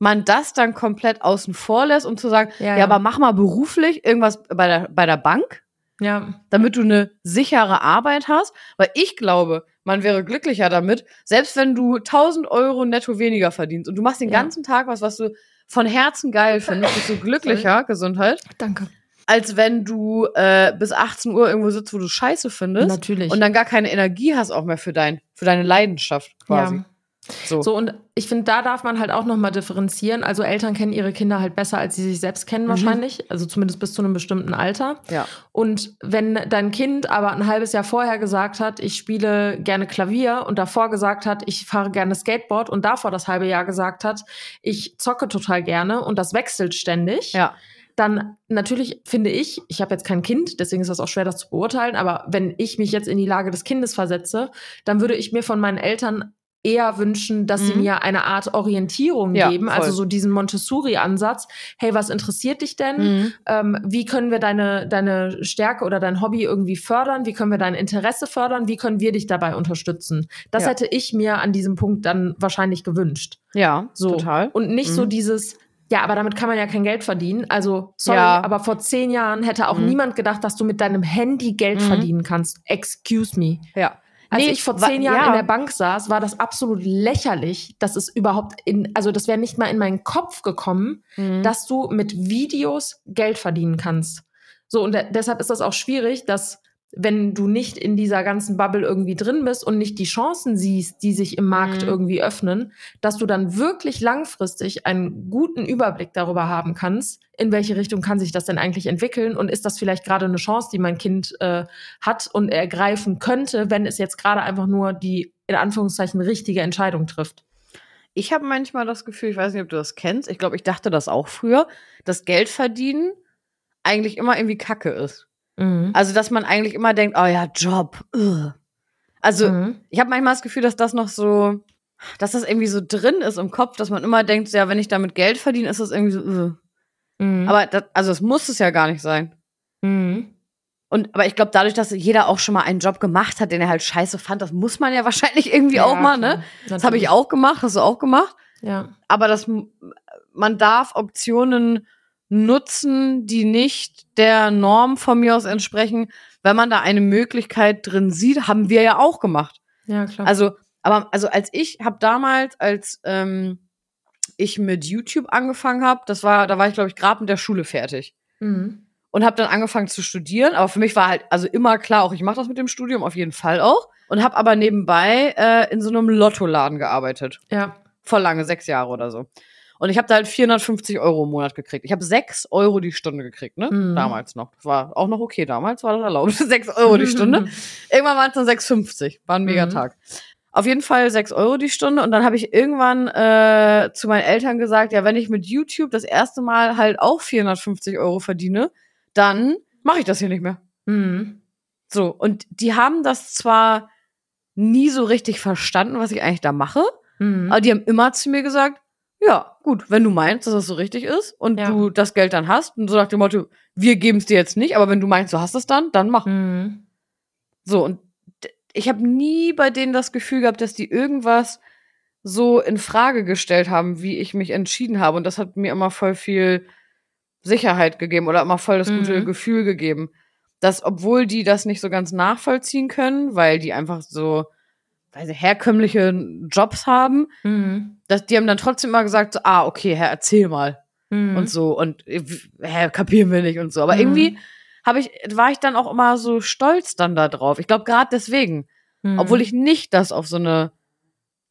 man das dann komplett außen vor lässt, um zu sagen, Ja, ja, ja. aber mach mal beruflich irgendwas bei der, bei der Bank, Ja. ja. damit du eine sichere Arbeit hast. Weil ich glaube, man wäre glücklicher damit, selbst wenn du 1000 Euro netto weniger verdienst und du machst den Ja. ganzen Tag was, was du von Herzen geil findest, bist du glücklicher, Gesundheit, Danke. als wenn du äh, bis 18 Uhr irgendwo sitzt, wo du Scheiße findest Natürlich. und dann gar keine Energie hast auch mehr für dein, für deine Leidenschaft quasi. Ja. So. So, und ich finde, da darf man halt auch nochmal differenzieren. Also Eltern kennen ihre Kinder halt besser, als sie sich selbst kennen Mhm. wahrscheinlich. Also zumindest bis zu einem bestimmten Alter. Ja. Und wenn dein Kind aber ein halbes Jahr vorher gesagt hat, ich spiele gerne Klavier und davor gesagt hat, ich fahre gerne Skateboard und davor das halbe Jahr gesagt hat, ich zocke total gerne und das wechselt ständig, Ja. dann natürlich finde ich, ich habe jetzt kein Kind, deswegen ist das auch schwer, das zu beurteilen, aber wenn ich mich jetzt in die Lage des Kindes versetze, dann würde ich mir von meinen Eltern eher wünschen, dass sie Mhm. mir eine Art Orientierung Ja, geben, voll. also so diesen Montessori-Ansatz. Hey, was interessiert dich denn? Mhm. Ähm, wie können wir deine, deine Stärke oder dein Hobby irgendwie fördern? Wie können wir dein Interesse fördern? Wie können wir dich dabei unterstützen? Das Ja. hätte ich mir an diesem Punkt dann wahrscheinlich gewünscht. Ja, So. total. Und nicht so Mhm. dieses, ja, aber damit kann man ja kein Geld verdienen. Also, sorry, Ja. aber vor zehn Jahren hätte auch Mhm. niemand gedacht, dass du mit deinem Handy Geld Mhm. verdienen kannst. Excuse me. Ja. Als Nee, ich vor zehn Jahren ja. in der Bank saß, war das absolut lächerlich, dass es überhaupt in, also das wäre nicht mal in meinen Kopf gekommen, Mhm. dass du mit Videos Geld verdienen kannst. So, und de deshalb ist das auch schwierig, dass wenn du nicht in dieser ganzen Bubble irgendwie drin bist und nicht die Chancen siehst, die sich im Markt Mhm. irgendwie öffnen, dass du dann wirklich langfristig einen guten Überblick darüber haben kannst, in welche Richtung kann sich das denn eigentlich entwickeln und ist das vielleicht gerade eine Chance, die mein Kind äh, hat und ergreifen könnte, wenn es jetzt gerade einfach nur die in Anführungszeichen richtige Entscheidung trifft. Ich habe manchmal das Gefühl, ich weiß nicht, ob du das kennst, ich glaube, ich dachte das auch früher, dass Geld verdienen eigentlich immer irgendwie Kacke ist. Mhm. Also, dass man eigentlich immer denkt, oh ja, Job. ugh. Also, Mhm. ich habe manchmal das Gefühl, dass das noch so, dass das irgendwie so drin ist im Kopf, dass man immer denkt, ja, wenn ich damit Geld verdiene, ist das irgendwie so, ugh. Mhm. aber das, also es muss es ja gar nicht sein. Mhm. Und aber ich glaube, dadurch, dass jeder auch schon mal einen Job gemacht hat, den er halt scheiße fand, das muss man ja wahrscheinlich irgendwie auch mal, ne? Das habe ich auch gemacht, hast du auch gemacht. Ja. aber das, man darf Optionen nutzen, die nicht der Norm von mir aus entsprechen. Wenn man da eine Möglichkeit drin sieht, haben wir ja auch gemacht. Ja, klar. Also, aber also als ich habe damals, als ähm, ich mit YouTube angefangen habe, das war, da war ich glaube ich gerade mit der Schule fertig mhm. und habe dann angefangen zu studieren. Aber für mich war halt also immer klar, auch ich mache das mit dem Studium auf jeden Fall auch. Und habe aber nebenbei äh, in so einem Lottoladen gearbeitet Ja. voll lange, sechs Jahre oder so. Und ich habe da halt 450 Euro im Monat gekriegt. Ich habe sechs Euro die Stunde gekriegt, ne? Mhm. Damals noch. Das war auch noch okay, damals war das erlaubt. sechs Euro die Stunde. Irgendwann waren es dann 6,50. War ein mega Mhm. Tag. Auf jeden Fall sechs Euro die Stunde. Und dann habe ich irgendwann äh, zu meinen Eltern gesagt, ja, wenn ich mit YouTube das erste Mal halt auch 450 Euro verdiene, dann mache ich das hier nicht mehr. Mhm. So, und die haben das zwar nie so richtig verstanden, was ich eigentlich da mache, Mhm. aber die haben immer zu mir gesagt, ja, gut, wenn du meinst, dass das so richtig ist und Ja. du das Geld dann hast und so nach dem Motto, wir geben es dir jetzt nicht, aber wenn du meinst, du hast es dann, dann mach. Mhm. So, und ich habe nie bei denen das Gefühl gehabt, dass die irgendwas so in Frage gestellt haben, wie ich mich entschieden habe. Und das hat mir immer voll viel Sicherheit gegeben oder immer voll das gute Mhm. Gefühl gegeben. Dass, obwohl die das nicht so ganz nachvollziehen können, weil die einfach so, weiß ich, herkömmliche Jobs haben, Mhm. Dass die haben dann trotzdem immer gesagt, so, ah, okay, Herr, erzähl mal. Mhm. Und so. Und äh, hä, kapieren wir nicht und so. Aber Mhm. irgendwie habe ich, war ich dann auch immer so stolz dann da drauf. Ich glaube, gerade deswegen. Mhm. Obwohl ich nicht das auf so eine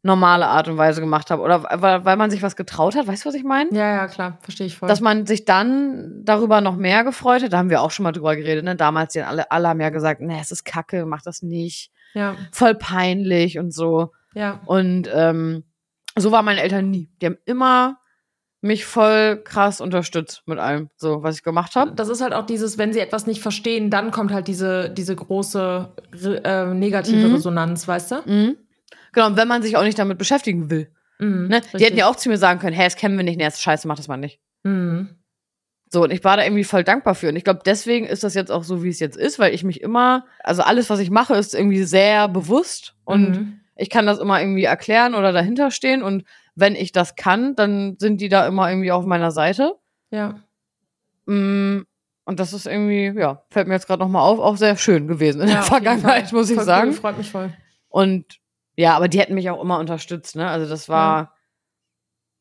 normale Art und Weise gemacht habe. Oder weil, weil man sich was getraut hat. Weißt du, was ich meine? Ja, ja, klar, verstehe ich voll. Dass man sich dann darüber noch mehr gefreut hat. Da haben wir auch schon mal drüber geredet. Ne? Damals, die alle, alle haben ja gesagt, nee, es ist kacke, mach das nicht. ja, Voll peinlich und so. ja. Und ähm, so waren meine Eltern nie. Die haben immer mich voll krass unterstützt mit allem, so was ich gemacht habe. Das ist halt auch dieses, wenn sie etwas nicht verstehen, dann kommt halt diese, diese große äh, negative Mhm. Resonanz, weißt du? Mhm. Genau, und wenn man sich auch nicht damit beschäftigen will. Mhm, Ne? Die hätten ja auch zu mir sagen können, hey, das kennen wir nicht, das ist scheiße, mach das mal nicht. Mhm. So, und ich war da irgendwie voll dankbar für. Und ich glaube, deswegen ist das jetzt auch so, wie es jetzt ist, weil ich mich immer, also alles, was ich mache, ist irgendwie sehr bewusst und Mhm. Ich kann das immer irgendwie erklären oder dahinter stehen. Und wenn ich das kann, dann sind die da immer irgendwie auf meiner Seite. Ja. Mm, Und das ist irgendwie, ja, fällt mir jetzt gerade nochmal auf, auch sehr schön gewesen in ja der Vergangenheit, muss ich voll sagen. Cool, freut mich voll. Und ja, aber die hätten mich auch immer unterstützt, ne? Also das war,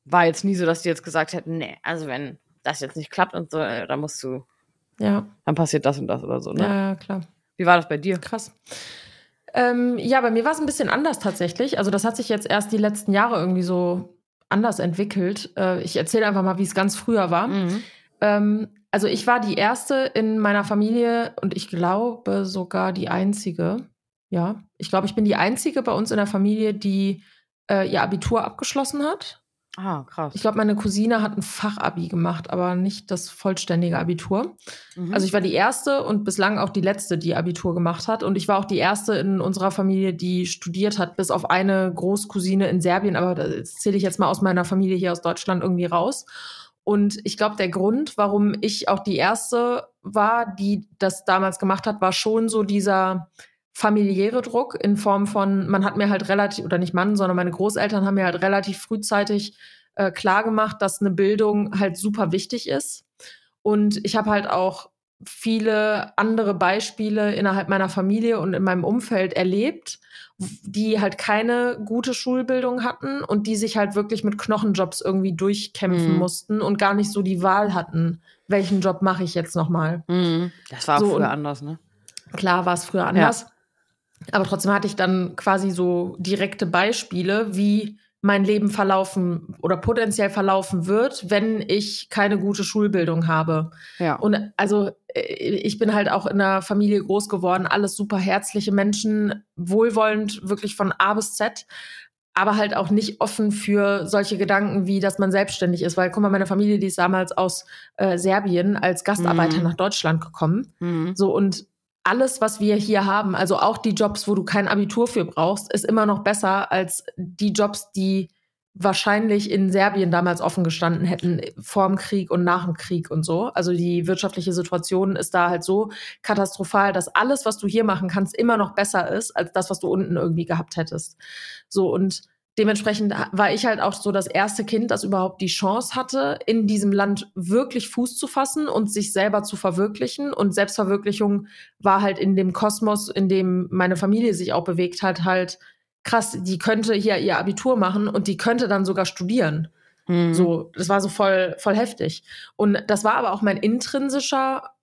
war jetzt nie so, dass die jetzt gesagt hätten, nee, also wenn das jetzt nicht klappt und so, äh, dann musst du, Ja, dann passiert das und das oder so, ne? ja, ja, klar. Wie war das bei dir? Krass. Ähm, ja, bei mir war es ein bisschen anders tatsächlich. Also das hat sich jetzt erst die letzten Jahre irgendwie so anders entwickelt. Äh, ich erzähle einfach mal, wie es ganz früher war. Mhm. Ähm, also ich war die erste in meiner Familie und ich glaube sogar die einzige. Ja, ich glaube, ich bin die einzige bei uns in der Familie, die äh, ihr Abitur abgeschlossen hat. Ah, krass. Ich glaube, meine Cousine hat ein Fachabi gemacht, aber nicht das vollständige Abitur. Mhm. Also ich war die erste und bislang auch die letzte, die Abitur gemacht hat. Und ich war auch die erste in unserer Familie, die studiert hat, bis auf eine Großcousine in Serbien. Aber das zähle ich jetzt mal aus meiner Familie hier aus Deutschland irgendwie raus. Und ich glaube, der Grund, warum ich auch die erste war, die das damals gemacht hat, war schon so dieser familiäre Druck in Form von, man hat mir halt relativ, oder nicht Mann, sondern meine Großeltern haben mir halt relativ frühzeitig äh, klar gemacht, dass eine Bildung halt super wichtig ist. Und ich habe halt auch viele andere Beispiele innerhalb meiner Familie und in meinem Umfeld erlebt, die halt keine gute Schulbildung hatten und die sich halt wirklich mit Knochenjobs irgendwie durchkämpfen Mhm. mussten und gar nicht so die Wahl hatten, welchen Job mache ich jetzt nochmal. Mhm. Das war So, früher anders, ne? Klar war es früher anders. Aber trotzdem hatte ich dann quasi so direkte Beispiele, wie mein Leben verlaufen oder potenziell verlaufen wird, wenn ich keine gute Schulbildung habe. Ja. Und also äh, ich bin halt auch in einer Familie groß geworden, alles super herzliche Menschen, wohlwollend, wirklich von A bis Z, aber halt auch nicht offen für solche Gedanken, wie dass man selbstständig ist. Weil, guck mal, meine Familie, die ist damals aus äh, Serbien als Gastarbeiter Mhm. nach Deutschland gekommen. Mhm. So und alles, was wir hier haben, also auch die Jobs, wo du kein Abitur für brauchst, ist immer noch besser als die Jobs, die wahrscheinlich in Serbien damals offen gestanden hätten, vor dem Krieg und nach dem Krieg und so. Also die wirtschaftliche Situation ist da halt so katastrophal, dass alles, was du hier machen kannst, immer noch besser ist, als das, was du unten irgendwie gehabt hättest. So und dementsprechend war ich halt auch so das erste Kind, das überhaupt die Chance hatte, in diesem Land wirklich Fuß zu fassen und sich selber zu verwirklichen. Und Selbstverwirklichung war halt in dem Kosmos, in dem meine Familie sich auch bewegt hat, halt krass, die könnte hier ihr Abitur machen und die könnte dann sogar studieren. Mhm. So, das war so voll, voll heftig. Und das war aber auch mein intrinsischer,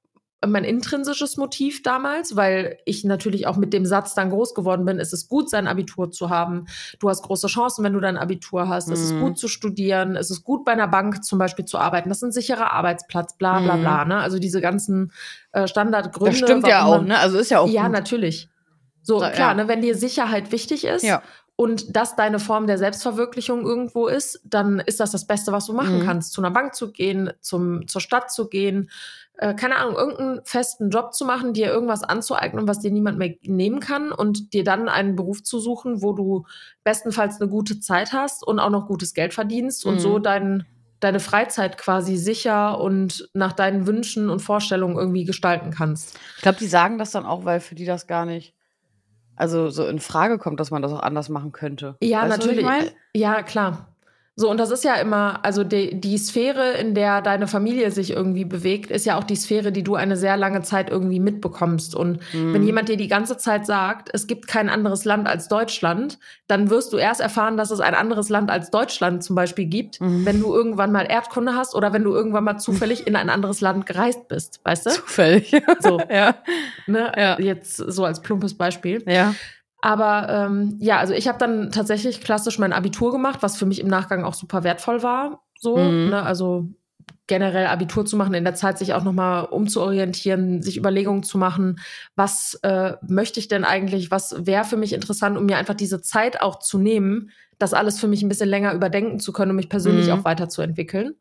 mein intrinsisches Motiv damals, weil ich natürlich auch mit dem Satz dann groß geworden bin, es ist gut, sein Abitur zu haben. Du hast große Chancen, wenn du dein Abitur hast. Es ist Mhm. gut zu studieren. Es ist gut, bei einer Bank zum Beispiel zu arbeiten. Das ist ein sicherer Arbeitsplatz, bla bla Mhm. bla. Ne? Also diese ganzen äh, Standardgründe. Das stimmt ja auch, man- ne? Also ist ja auch ja, gut. natürlich. So, So, klar, ja. ne, wenn dir Sicherheit wichtig ist Ja. und das deine Form der Selbstverwirklichung irgendwo ist, dann ist das das Beste, was du machen Mhm. kannst. Zu einer Bank zu gehen, zum, zur Stadt zu gehen, äh, keine Ahnung, irgendeinen festen Job zu machen, dir irgendwas anzueignen, was dir niemand mehr nehmen kann und dir dann einen Beruf zu suchen, wo du bestenfalls eine gute Zeit hast und auch noch gutes Geld verdienst und Mhm. so dein, deine Freizeit quasi sicher und nach deinen Wünschen und Vorstellungen irgendwie gestalten kannst. Ich glaube, die sagen das dann auch, weil für die das gar nicht, also so in Frage kommt, dass man das auch anders machen könnte. Ja, Weißt was ich natürlich. mein? Ja, klar. So, und das ist ja immer, also die, die Sphäre, in der deine Familie sich irgendwie bewegt, ist ja auch die Sphäre, die du eine sehr lange Zeit irgendwie mitbekommst. Und mhm. wenn jemand dir die ganze Zeit sagt, es gibt kein anderes Land als Deutschland, dann wirst du erst erfahren, dass es ein anderes Land als Deutschland zum Beispiel gibt, mhm. wenn du irgendwann mal Erdkunde hast oder wenn du irgendwann mal zufällig in ein anderes Land gereist bist, weißt du? Zufällig. So. ja. Ne? ja. Jetzt so als plumpes Beispiel. Ja. Aber ähm, ja, also ich habe dann tatsächlich klassisch mein Abitur gemacht, was für mich im Nachgang auch super wertvoll war. So, mhm. ne? also generell Abitur zu machen, in der Zeit sich auch nochmal umzuorientieren, sich Überlegungen zu machen, was äh, möchte ich denn eigentlich, was wäre für mich interessant, um mir einfach diese Zeit auch zu nehmen, das alles für mich ein bisschen länger überdenken zu können, um mich persönlich mhm. auch weiterzuentwickeln.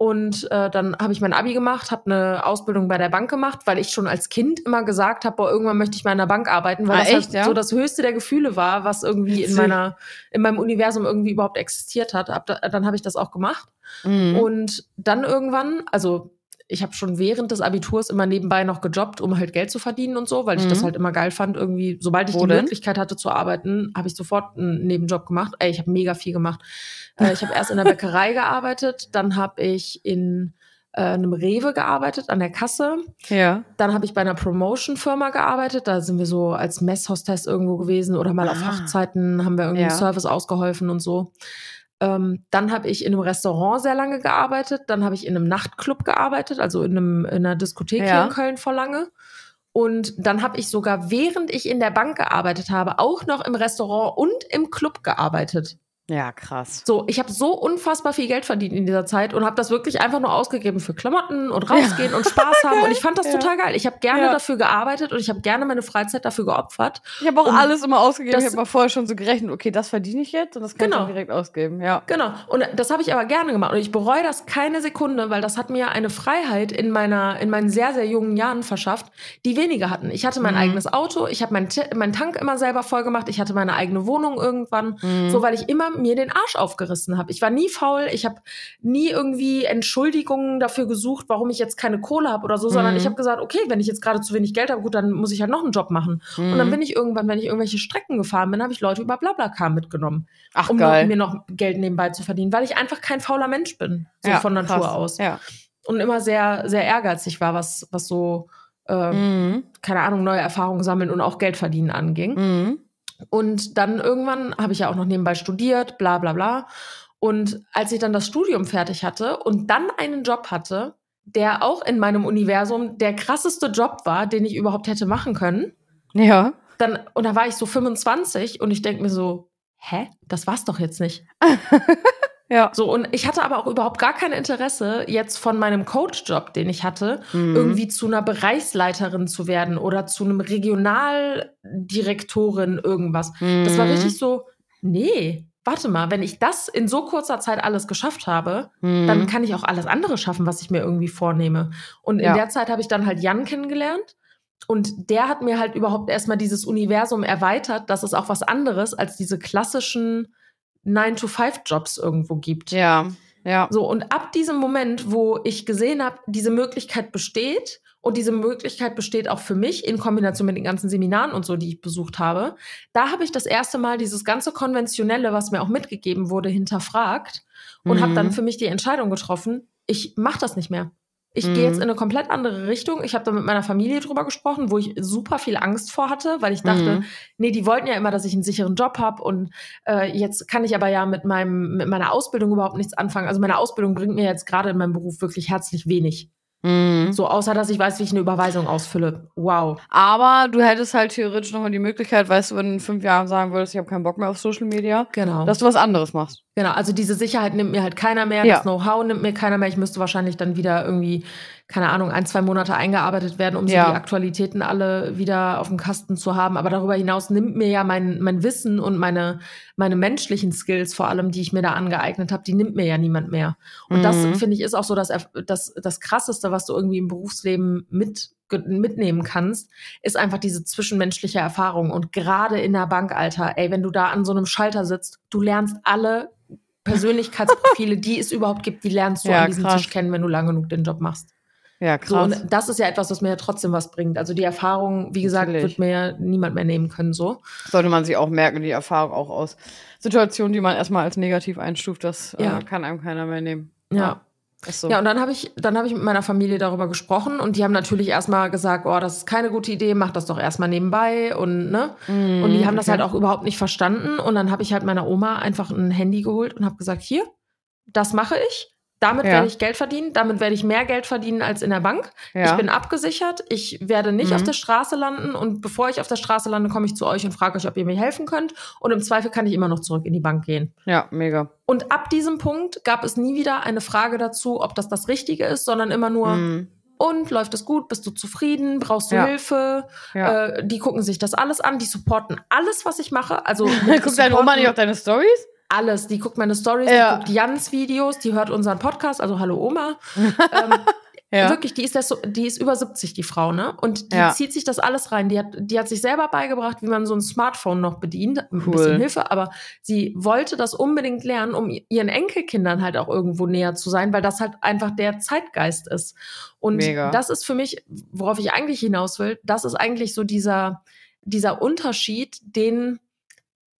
Und äh, dann habe ich mein Abi gemacht, habe eine Ausbildung bei der Bank gemacht, weil ich schon als Kind immer gesagt habe, boah, irgendwann möchte ich mal in der Bank arbeiten, weil ah, das echt, halt ja? so das höchste der Gefühle war, was irgendwie in meiner in meinem Universum irgendwie überhaupt existiert hat. Ab, dann habe ich das auch gemacht. Mhm. Und dann irgendwann, also ich habe schon während des Abiturs immer nebenbei noch gejobbt, um halt Geld zu verdienen und so, weil ich mhm. das halt immer geil fand. Irgendwie, sobald ich Wo die denn? Möglichkeit hatte zu arbeiten, habe ich sofort einen Nebenjob gemacht. Ey, ich habe mega viel gemacht. Äh, ich habe erst in der Bäckerei gearbeitet, dann habe ich in äh, einem Rewe gearbeitet an der Kasse. Ja. Dann habe ich bei einer Promotion-Firma gearbeitet. Da sind wir so als Messhostess irgendwo gewesen oder mal ah. auf Hochzeiten haben wir irgendwie ja. Service ausgeholfen und so. Ähm, dann habe ich in einem Restaurant sehr lange gearbeitet. Dann habe ich in einem Nachtclub gearbeitet, also in, einem, in einer Diskothek ja. hier in Köln vor lange. Und dann habe ich sogar, während ich in der Bank gearbeitet habe, auch noch im Restaurant und im Club gearbeitet. Ja, krass. So, ich habe so unfassbar viel Geld verdient in dieser Zeit und habe das wirklich einfach nur ausgegeben für Klamotten und rausgehen ja. und Spaß haben. Und ich fand das ja. total geil. Ich habe gerne ja. dafür gearbeitet und ich habe gerne meine Freizeit dafür geopfert. Ich habe auch alles immer ausgegeben. Ich habe mal vorher schon so gerechnet, okay, das verdiene ich jetzt und das kann genau. ich direkt ausgeben. Ja. Genau. Und das habe ich aber gerne gemacht. Und ich bereue das keine Sekunde, weil das hat mir eine Freiheit in meiner, in meinen sehr, sehr jungen Jahren verschafft, die wenige hatten. Ich hatte mein mhm. eigenes Auto, ich habe meinen mein Tank immer selber voll gemacht, ich hatte meine eigene Wohnung irgendwann, mhm. so weil ich immer mir den Arsch aufgerissen habe. Ich war nie faul, ich habe nie irgendwie Entschuldigungen dafür gesucht, warum ich jetzt keine Kohle habe oder so, mhm. sondern ich habe gesagt, okay, wenn ich jetzt gerade zu wenig Geld habe, gut, dann muss ich halt noch einen Job machen. Mhm. Und dann mhm. bin ich irgendwann, wenn ich irgendwelche Strecken gefahren bin, habe ich Leute über Blablacar mitgenommen, Ach, um geil. mir noch Geld nebenbei zu verdienen, weil ich einfach kein fauler Mensch bin, so ja, von Natur krass. aus. Ja. Und immer sehr, sehr ehrgeizig war, was, was so, äh, mhm. keine Ahnung, neue Erfahrungen sammeln und auch Geld verdienen anging. Und dann irgendwann habe ich ja auch noch nebenbei studiert, bla bla bla. Und als ich dann das Studium fertig hatte und dann einen Job hatte, der auch in meinem Universum der krasseste Job war, den ich überhaupt hätte machen können. Ja. Dann, und da war ich so 25 und ich denke mir so, hä? Das war's doch jetzt nicht. Ja. So, und ich hatte aber auch überhaupt gar kein Interesse, jetzt von meinem Coach-Job, den ich hatte, mhm. irgendwie zu einer Bereichsleiterin zu werden oder zu einem Regionaldirektorin irgendwas. Mhm. Das war mhm. richtig so, nee, warte mal, wenn ich das in so kurzer Zeit alles geschafft habe, mhm. dann kann ich auch alles andere schaffen, was ich mir irgendwie vornehme. Und ja. in der Zeit habe ich dann halt Jan kennengelernt. Und der hat mir halt überhaupt erstmal dieses Universum erweitert, dass es auch was anderes als diese klassischen 9-to-5-Jobs irgendwo gibt. Ja, ja. So, und ab diesem Moment, wo ich gesehen habe, diese Möglichkeit besteht und diese Möglichkeit besteht auch für mich in Kombination mit den ganzen Seminaren und so, die ich besucht habe, da habe ich das erste Mal dieses ganze Konventionelle, was mir auch mitgegeben wurde, hinterfragt und mhm. habe dann für mich die Entscheidung getroffen, ich mache das nicht mehr. Ich mhm. gehe jetzt in eine komplett andere Richtung. Ich habe da mit meiner Familie drüber gesprochen, wo ich super viel Angst vor hatte, weil ich dachte, mhm. nee, die wollten ja immer, dass ich einen sicheren Job habe und äh, jetzt kann ich aber ja mit meinem mit meiner Ausbildung überhaupt nichts anfangen. Also meine Ausbildung bringt mir jetzt gerade in meinem Beruf wirklich herzlich wenig. Mhm. So, außer dass ich weiß, wie ich eine Überweisung ausfülle. Wow. Aber du hättest halt theoretisch nochmal die Möglichkeit, weißt du, wenn du in fünf Jahren sagen würdest, ich habe keinen Bock mehr auf Social Media, genau. dass du was anderes machst. Genau, also diese Sicherheit nimmt mir halt keiner mehr, ja. das Know-how nimmt mir keiner mehr. Ich müsste wahrscheinlich dann wieder irgendwie keine Ahnung, ein, zwei Monate eingearbeitet werden, um ja. so die Aktualitäten alle wieder auf dem Kasten zu haben. Aber darüber hinaus nimmt mir ja mein, mein Wissen und meine, meine menschlichen Skills vor allem, die ich mir da angeeignet habe, die nimmt mir ja niemand mehr. Und mhm. das, finde ich, ist auch so das, das, das Krasseste, was du irgendwie im Berufsleben mit mitnehmen kannst, ist einfach diese zwischenmenschliche Erfahrung. Und gerade in der Bank, Alter, ey, wenn du da an so einem Schalter sitzt, du lernst alle Persönlichkeitsprofile, die es überhaupt gibt, die lernst du ja, an diesem krass. Tisch kennen, wenn du lang genug den Job machst. Ja, krass. So, und das ist ja etwas, was mir ja trotzdem was bringt. Also die Erfahrung, wie gesagt, Natürlich. wird mir ja niemand mehr nehmen können, so. Sollte man sich auch merken, die Erfahrung auch aus Situationen, die man erstmal als negativ einstuft, das Ja. äh, kann einem keiner mehr nehmen. Ja. Ist so. Ja, und dann habe ich, dann habe ich mit meiner Familie darüber gesprochen und die haben natürlich erstmal gesagt, oh, das ist keine gute Idee, mach das doch erstmal nebenbei und ne. und die haben das okay. halt auch überhaupt nicht verstanden. Und dann habe ich halt meiner Oma einfach ein Handy geholt und habe gesagt, hier, das mache ich. Damit Ja. werde ich Geld verdienen. Damit werde ich mehr Geld verdienen als in der Bank. ja. Ich bin abgesichert. Ich werde nicht Mhm. auf der Straße landen. Und bevor ich auf der Straße lande, komme ich zu euch und frage euch, ob ihr mir helfen könnt. Und im Zweifel kann ich immer noch zurück in die Bank gehen. ja, mega. Und ab diesem Punkt gab es nie wieder eine Frage dazu, ob das das Richtige ist, sondern immer nur, Mhm. und läuft es gut? Bist du zufrieden? Brauchst du Ja. Hilfe? Ja. Äh, die gucken sich das alles an, die supporten alles, was ich mache. Also Guckt deine Oma nicht auf deine Stories? Alles. Die guckt meine Stories, Ja. die guckt Jans Videos, die hört unseren Podcast, also Hallo Oma. ähm, Ja. Wirklich, die ist, das so, die ist über 70, die Frau, ne? Und die Ja. zieht sich das alles rein. Die hat, die hat sich selber beigebracht, wie man so ein Smartphone noch bedient. Ein Cool. bisschen Hilfe, aber sie wollte das unbedingt lernen, um ihren Enkelkindern halt auch irgendwo näher zu sein, weil das halt einfach der Zeitgeist ist. Und Mega. das ist für mich, worauf ich eigentlich hinaus will, das ist eigentlich so dieser, dieser Unterschied, den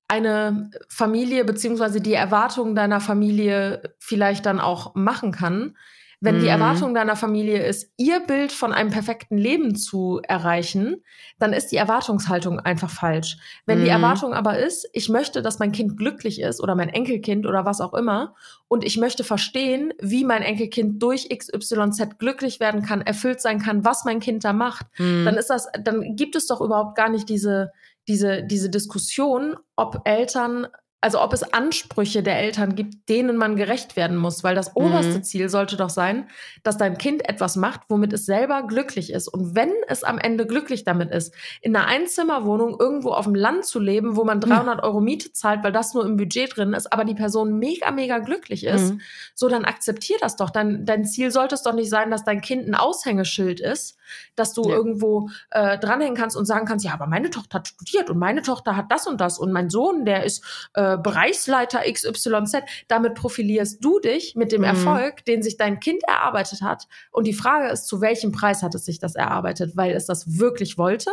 eine Familie beziehungsweise die Erwartungen deiner Familie vielleicht dann auch machen kann. Wenn die Mhm. Erwartung deiner Familie ist, ihr Bild von einem perfekten Leben zu erreichen, dann ist die Erwartungshaltung einfach falsch. Wenn die Mhm. Erwartung aber ist, ich möchte, dass mein Kind glücklich ist oder mein Enkelkind oder was auch immer und ich möchte verstehen, wie mein Enkelkind durch XYZ glücklich werden kann, erfüllt sein kann, was mein Kind da macht, Mhm. dann ist das, dann gibt es doch überhaupt gar nicht diese, diese, diese Diskussion, ob Eltern, also ob es Ansprüche der Eltern gibt, denen man gerecht werden muss. Weil das oberste Mhm. Ziel sollte doch sein, dass dein Kind etwas macht, womit es selber glücklich ist. Und wenn es am Ende glücklich damit ist, in einer Einzimmerwohnung irgendwo auf dem Land zu leben, wo man 300 Euro Miete zahlt, weil das nur im Budget drin ist, aber die Person mega, mega glücklich ist, Mhm. so, dann akzeptier das doch. Dein, dein Ziel sollte es doch nicht sein, dass dein Kind ein Aushängeschild ist, dass du Ja. irgendwo äh, dranhängen kannst und sagen kannst, ja, aber meine Tochter hat studiert und meine Tochter hat das und das und mein Sohn, der ist äh, Bereichsleiter XYZ. Damit profilierst du dich mit dem Mhm. Erfolg, den sich dein Kind erarbeitet hat. Und die Frage ist, zu welchem Preis hat es sich das erarbeitet? Weil es das wirklich wollte?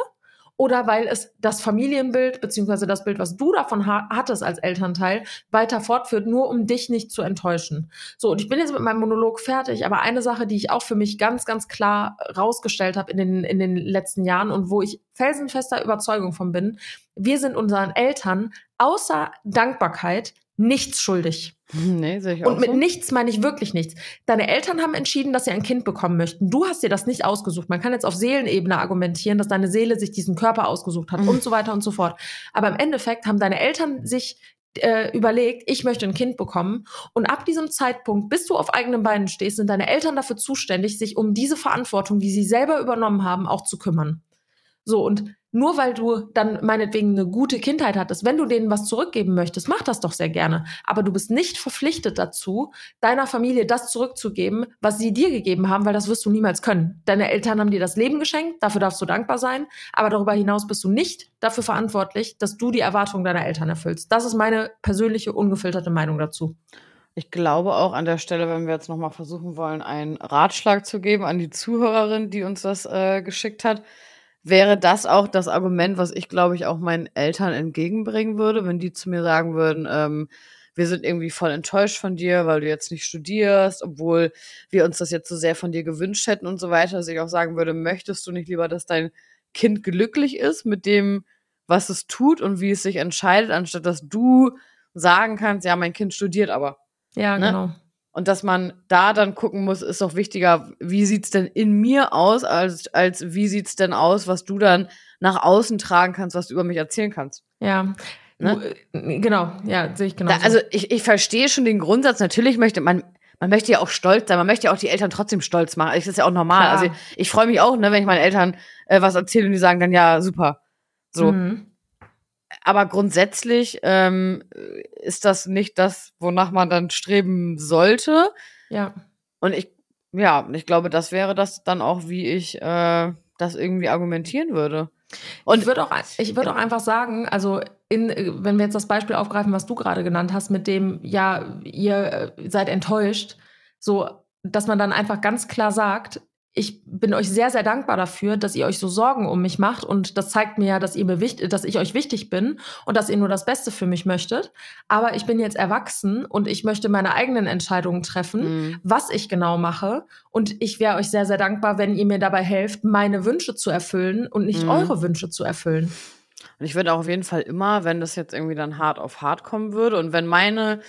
Oder weil es das Familienbild beziehungsweise das Bild, was du davon ha hattest als Elternteil, weiter fortführt, nur um dich nicht zu enttäuschen. So, und ich bin jetzt mit meinem Monolog fertig, aber eine Sache, die ich auch für mich ganz, ganz klar rausgestellt habe in den, in den letzten Jahren und wo ich felsenfester Überzeugung von bin, wir sind unseren Eltern außer Dankbarkeit nichts schuldig. Nee, sehe ich auch Und mit so. nichts meine ich wirklich nichts. Deine Eltern haben entschieden, dass sie ein Kind bekommen möchten. Du hast dir das nicht ausgesucht. Man kann jetzt auf Seelenebene argumentieren, dass deine Seele sich diesen Körper ausgesucht hat Mhm. und so weiter und so fort. Aber im Endeffekt haben deine Eltern sich äh, überlegt, ich möchte ein Kind bekommen. Und ab diesem Zeitpunkt, bis du auf eigenen Beinen stehst, sind deine Eltern dafür zuständig, sich um diese Verantwortung, die sie selber übernommen haben, auch zu kümmern. So, und nur weil du dann meinetwegen eine gute Kindheit hattest, wenn du denen was zurückgeben möchtest, mach das doch sehr gerne. Aber du bist nicht verpflichtet dazu, deiner Familie das zurückzugeben, was sie dir gegeben haben, weil das wirst du niemals können. Deine Eltern haben dir das Leben geschenkt, dafür darfst du dankbar sein, aber darüber hinaus bist du nicht dafür verantwortlich, dass du die Erwartungen deiner Eltern erfüllst. Das ist meine persönliche, ungefilterte Meinung dazu. Ich glaube auch an der Stelle, wenn wir jetzt nochmal versuchen wollen, einen Ratschlag zu geben an die Zuhörerin, die uns das äh, geschickt hat, wäre das auch das Argument, was ich, glaube ich, auch meinen Eltern entgegenbringen würde, wenn die zu mir sagen würden, ähm, wir sind irgendwie voll enttäuscht von dir, weil du jetzt nicht studierst, obwohl wir uns das jetzt so sehr von dir gewünscht hätten und so weiter, dass ich auch sagen würde, möchtest du nicht lieber, dass dein Kind glücklich ist mit dem, was es tut und wie es sich entscheidet, anstatt dass du sagen kannst, ja, mein Kind studiert aber. Ja, Ne? genau. Und dass man da dann gucken muss, ist doch wichtiger, wie sieht's denn in mir aus, als, als wie sieht's denn aus, was du dann nach außen tragen kannst, was du über mich erzählen kannst. Ja. Ne? Äh, Genau, ja, sehe ich genau. Da, also ich, ich verstehe schon den Grundsatz, natürlich möchte man, man möchte ja auch stolz sein, man möchte ja auch die Eltern trotzdem stolz machen. Das ist ja auch normal. Klar. Also ich, ich freue mich auch, ne, wenn ich meinen Eltern äh, was erzähle und die sagen dann, ja, super. So. Mhm. Aber grundsätzlich ähm, ist das nicht das, wonach man dann streben sollte. Ja. Und ich, ja, ich glaube, das wäre das dann auch, wie ich äh, das irgendwie argumentieren würde. Und ich würde auch, ich würde auch einfach sagen, also in, wenn wir jetzt das Beispiel aufgreifen, was du gerade genannt hast, mit dem, ja, ihr äh, seid enttäuscht, so, dass man dann einfach ganz klar sagt, ich bin euch sehr, sehr dankbar dafür, dass ihr euch so Sorgen um mich macht. Und das zeigt mir ja, dass, ihr mir wichtig, dass ich euch wichtig bin und dass ihr nur das Beste für mich möchtet. Aber ich bin jetzt erwachsen und ich möchte meine eigenen Entscheidungen treffen, mhm. was ich genau mache. Und ich wäre euch sehr, sehr dankbar, wenn ihr mir dabei helft, meine Wünsche zu erfüllen und nicht mhm. eure Wünsche zu erfüllen. Und ich würde auch auf jeden Fall immer, wenn das jetzt irgendwie dann hart auf hart kommen würde und wenn meine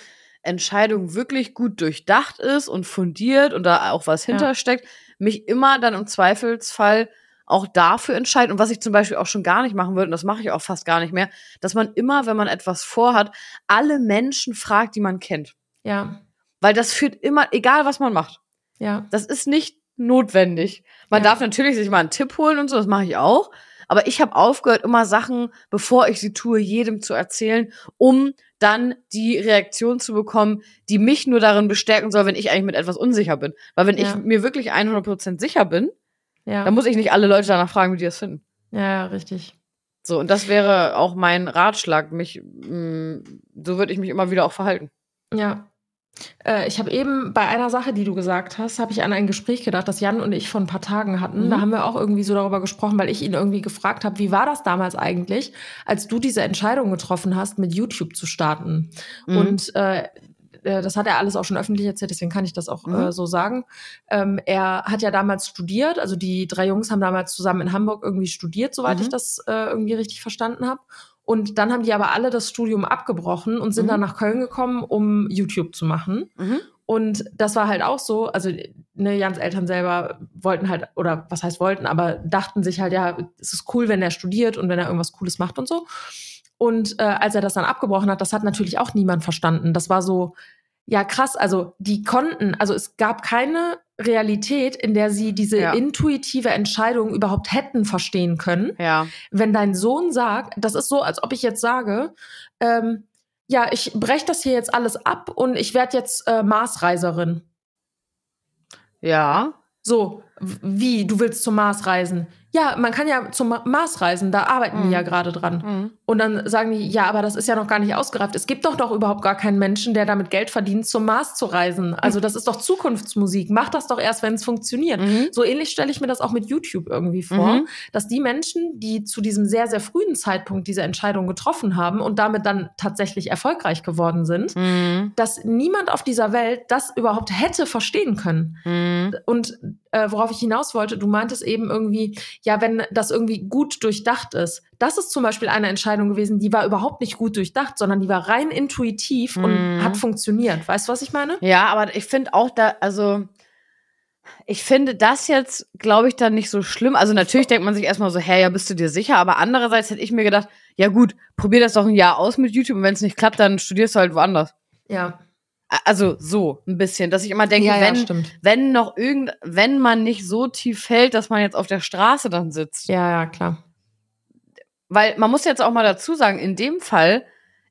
Entscheidung wirklich gut durchdacht ist und fundiert und da auch was hintersteckt, ja mich immer dann im Zweifelsfall auch dafür entscheiden. Und was ich zum Beispiel auch schon gar nicht machen würde, und das mache ich auch fast gar nicht mehr, dass man immer, wenn man etwas vorhat, alle Menschen fragt, die man kennt. Ja. Weil das führt immer, egal was man macht. Ja. Das ist nicht notwendig. Man ja. darf natürlich sich mal einen Tipp holen und so, das mache ich auch. Aber ich habe aufgehört, immer Sachen, bevor ich sie tue, jedem zu erzählen, um dann die Reaktion zu bekommen, die mich nur darin bestärken soll, wenn ich eigentlich mit etwas unsicher bin. Weil wenn ja. ich mir wirklich 100% sicher bin, ja. dann muss ich nicht alle Leute danach fragen, wie die das finden. Ja, ja richtig. So, und das wäre auch mein Ratschlag. Mich, mh, mm, so würde ich mich immer wieder auch verhalten. Ja, äh, ich habe eben bei einer Sache, die du gesagt hast, habe ich an ein Gespräch gedacht, das Jan und ich vor ein paar Tagen hatten. Mhm. Da haben wir auch irgendwie so darüber gesprochen, weil ich ihn irgendwie gefragt habe, wie war das damals eigentlich, als du diese Entscheidung getroffen hast, mit YouTube zu starten? Mhm. Und äh, äh das hat er alles auch schon öffentlich erzählt, deswegen kann ich das auch mhm. äh, so sagen. Ähm, er hat ja damals studiert, also die drei Jungs haben damals zusammen in Hamburg irgendwie studiert, soweit ich mhm. das äh, irgendwie richtig verstanden habe. Und dann haben die aber alle das Studium abgebrochen und sind mhm. dann nach Köln gekommen, um YouTube zu machen. Mhm. Und das war halt auch so, also ne, Jans Eltern selber wollten halt, oder was heißt wollten, aber dachten sich halt, ja, es ist cool, wenn er studiert und wenn er irgendwas Cooles macht und so. Und äh, als er das dann abgebrochen hat, das hat natürlich auch niemand verstanden. Das war so, ja krass, also die konnten, also es gab keine Realität, in der sie diese ja. intuitive Entscheidung überhaupt hätten verstehen können. Ja. Wenn dein Sohn sagt, das ist so, als ob ich jetzt sage, ähm, ja, ich breche das hier jetzt alles ab und ich werde jetzt äh, Marsreiserin. Ja. So, wie, du willst zum Mars reisen? ja, man kann ja zum Mars reisen, da arbeiten mhm. die ja mhm. gerade dran. Mhm. Und dann sagen die, ja, aber das ist ja noch gar nicht ausgereift. Es gibt doch doch überhaupt gar keinen Menschen, der damit Geld verdient, zum Mars zu reisen. Also das ist doch Zukunftsmusik. Mach das doch erst, wenn es funktioniert. Mhm. So ähnlich stelle ich mir das auch mit YouTube irgendwie vor, mhm. dass die Menschen, die zu diesem sehr, sehr frühen Zeitpunkt diese Entscheidung getroffen haben und damit dann tatsächlich erfolgreich geworden sind, mhm. dass niemand auf dieser Welt das überhaupt hätte verstehen können. Und äh, worauf ich hinaus wollte, du meintest eben irgendwie, ja, wenn das irgendwie gut durchdacht ist. Das ist zum Beispiel eine Entscheidung gewesen, die war überhaupt nicht gut durchdacht, sondern die war rein intuitiv und mhm. hat funktioniert. Weißt du, was ich meine? Ja, aber ich finde auch da, also ich finde das jetzt, glaube ich, dann nicht so schlimm. Also natürlich denkt man sich erstmal so, hä, ja, bist du dir sicher? Aber andererseits hätte ich mir gedacht, ja gut, probier das doch ein Jahr aus mit YouTube und wenn es nicht klappt, dann studierst du halt woanders. Ja. Also so ein bisschen, dass ich immer denke, ja, wenn, ja, wenn noch irgend, wenn man nicht so tief fällt, dass man jetzt auf der Straße dann sitzt. Ja, ja, klar. Weil man muss jetzt auch mal dazu sagen, in dem Fall,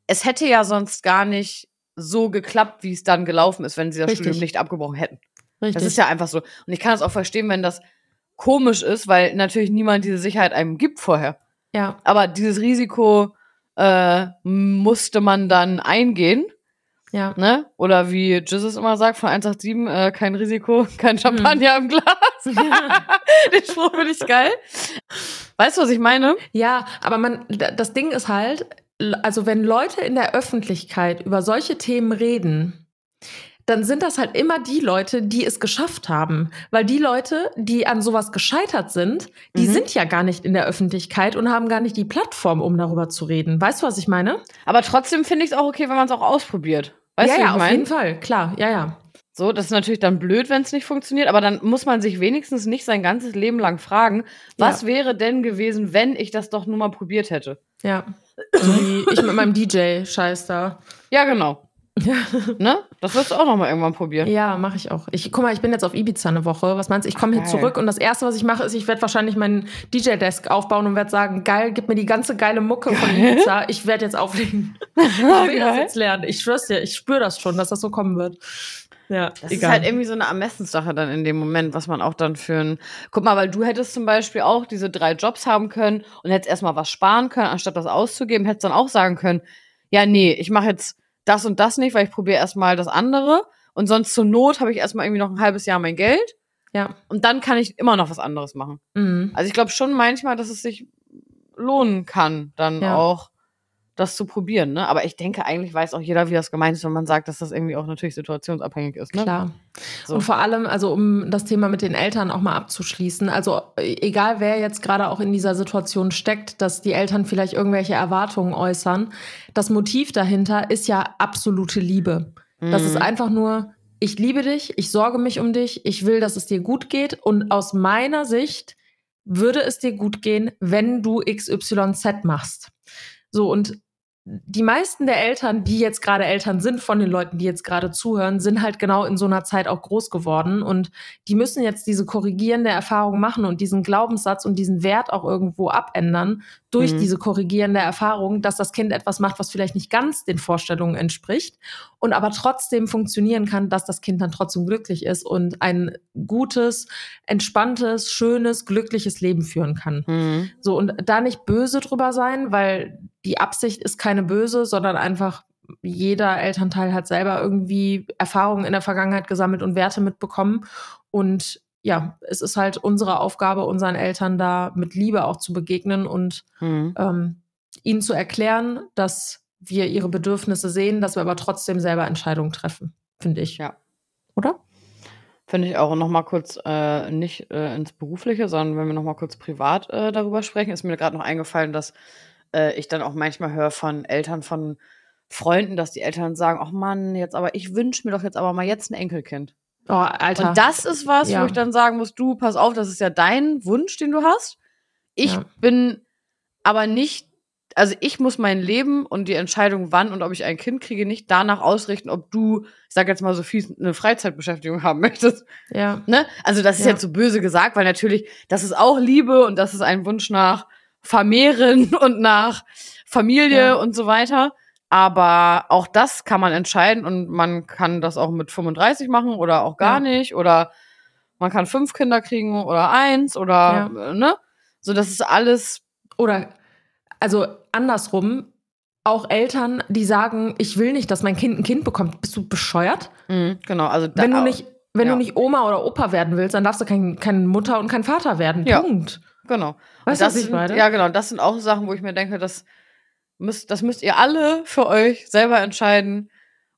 es hätte ja sonst gar nicht so geklappt, wie es dann gelaufen ist, wenn sie das Richtig. Studium nicht abgebrochen hätten. Richtig. Das ist ja einfach so. Und ich kann das auch verstehen, wenn das komisch ist, weil natürlich niemand diese Sicherheit einem gibt vorher. Ja. Aber dieses Risiko äh, musste man dann eingehen. Ja. Ne? Oder wie Jesus immer sagt, von 187, äh, kein Risiko, kein Champagner hm. im Glas. Den Spruch finde ich geil. Weißt du, was ich meine? Ja, aber man, das Ding ist halt, also wenn Leute in der Öffentlichkeit über solche Themen reden, dann sind das halt immer die Leute, die es geschafft haben. Weil die Leute, die an sowas gescheitert sind, die mhm. sind ja gar nicht in der Öffentlichkeit und haben gar nicht die Plattform, um darüber zu reden. Weißt du, was ich meine? Aber trotzdem finde ich es auch okay, wenn man es auch ausprobiert. Weißt ja, du, ja, auf mein? jeden Fall, klar, ja, ja. So, das ist natürlich dann blöd, wenn es nicht funktioniert, aber dann muss man sich wenigstens nicht sein ganzes Leben lang fragen, was ja. wäre denn gewesen, wenn ich das doch nur mal probiert hätte? Ja. So wie ich mit meinem DJ-Scheiß da. Ja, genau. Ja. Ne? Das wirst du auch noch mal irgendwann probieren. Ja, mache ich auch. Ich guck mal, ich bin jetzt auf Ibiza eine Woche. Was meinst du? Ich komme hier zurück und das erste, was ich mache, ist, ich werde wahrscheinlich meinen DJ-Desk aufbauen und werde sagen, geil, gib mir die ganze geile Mucke geil. von Ibiza. Ich werde jetzt auflegen. ich will das jetzt lernen. Ich schwör's dir, ich spüre das schon, dass das so kommen wird. Ja, das egal. ist halt irgendwie so eine Ermessenssache dann in dem Moment, was man auch dann für ein. Guck mal, weil du hättest zum Beispiel auch diese drei Jobs haben können und hättest erstmal was sparen können, anstatt das auszugeben, hättest dann auch sagen können, ja, nee, ich mache jetzt das und das nicht, weil ich probiere erstmal das andere. Und sonst zur Not habe ich erstmal irgendwie noch ein halbes Jahr mein Geld. Ja. Und dann kann ich immer noch was anderes machen. Mhm. Also ich glaube schon manchmal, dass es sich lohnen kann, dann Ja. auch das zu probieren. Ne? Aber ich denke, eigentlich weiß auch jeder, wie das gemeint ist, wenn man sagt, dass das irgendwie auch natürlich situationsabhängig ist. Ne? Klar. So. Und vor allem, also um das Thema mit den Eltern auch mal abzuschließen, also äh, egal wer jetzt gerade auch in dieser Situation steckt, dass die Eltern vielleicht irgendwelche Erwartungen äußern, das Motiv dahinter ist ja absolute Liebe. Das ist Mhm. einfach nur, ich liebe dich, ich sorge mich um dich, ich will, dass es dir gut geht und aus meiner Sicht würde es dir gut gehen, wenn du XYZ machst. So und die meisten der Eltern, die jetzt gerade Eltern sind von den Leuten, die jetzt gerade zuhören, sind halt genau in so einer Zeit auch groß geworden und die müssen jetzt diese korrigierende Erfahrung machen und diesen Glaubenssatz und diesen Wert auch irgendwo abändern durch Mhm. diese korrigierende Erfahrung, dass das Kind etwas macht, was vielleicht nicht ganz den Vorstellungen entspricht und aber trotzdem funktionieren kann, dass das Kind dann trotzdem glücklich ist und ein gutes, entspanntes, schönes, glückliches Leben führen kann. Mhm. So, und da nicht böse drüber sein, weil die Absicht ist keine böse, sondern einfach jeder Elternteil hat selber irgendwie Erfahrungen in der Vergangenheit gesammelt und Werte mitbekommen. Und ja, es ist halt unsere Aufgabe, unseren Eltern da mit Liebe auch zu begegnen und Mhm. ähm, ihnen zu erklären, dass wir ihre Bedürfnisse sehen, dass wir aber trotzdem selber Entscheidungen treffen, finde ich. Ja. Oder? Finde ich auch noch mal kurz äh, nicht äh, ins Berufliche, sondern wenn wir noch mal kurz privat äh, darüber sprechen, ist mir gerade noch eingefallen, dass äh, ich dann auch manchmal höre von Eltern von Freunden, dass die Eltern sagen, ach Mann, jetzt aber ich wünsche mir doch jetzt aber mal jetzt ein Enkelkind. Oh, Alter. Und das ist was, Ja. wo ich dann sagen muss, du, pass auf, das ist ja dein Wunsch, den du hast. Ich Ja. bin aber nicht, also ich muss mein Leben und die Entscheidung, wann und ob ich ein Kind kriege, nicht danach ausrichten, ob du, ich sag jetzt mal so fies, eine Freizeitbeschäftigung haben möchtest. ja. Ne? Also das ist Ja. jetzt so böse gesagt, weil natürlich, das ist auch Liebe und das ist ein Wunsch nach Vermehren und nach Familie Ja. und so weiter. Aber auch das kann man entscheiden und man kann das auch mit 35 machen oder auch gar Ja. nicht oder man kann fünf Kinder kriegen oder eins oder äh, ne? So, das ist alles. Oder also andersrum, auch Eltern, die sagen, ich will nicht, dass mein Kind ein Kind bekommt. Bist du bescheuert? mh, genau, also da, wenn du nicht, wenn ja. du nicht Oma oder Opa werden willst, dann darfst du kein, keine Mutter und kein Vater werden. Ja. Genau. Weißt du, was ich sind, meine? Ja, genau. Das sind auch Sachen, wo ich mir denke, das müsst, das müsst ihr alle für euch selber entscheiden.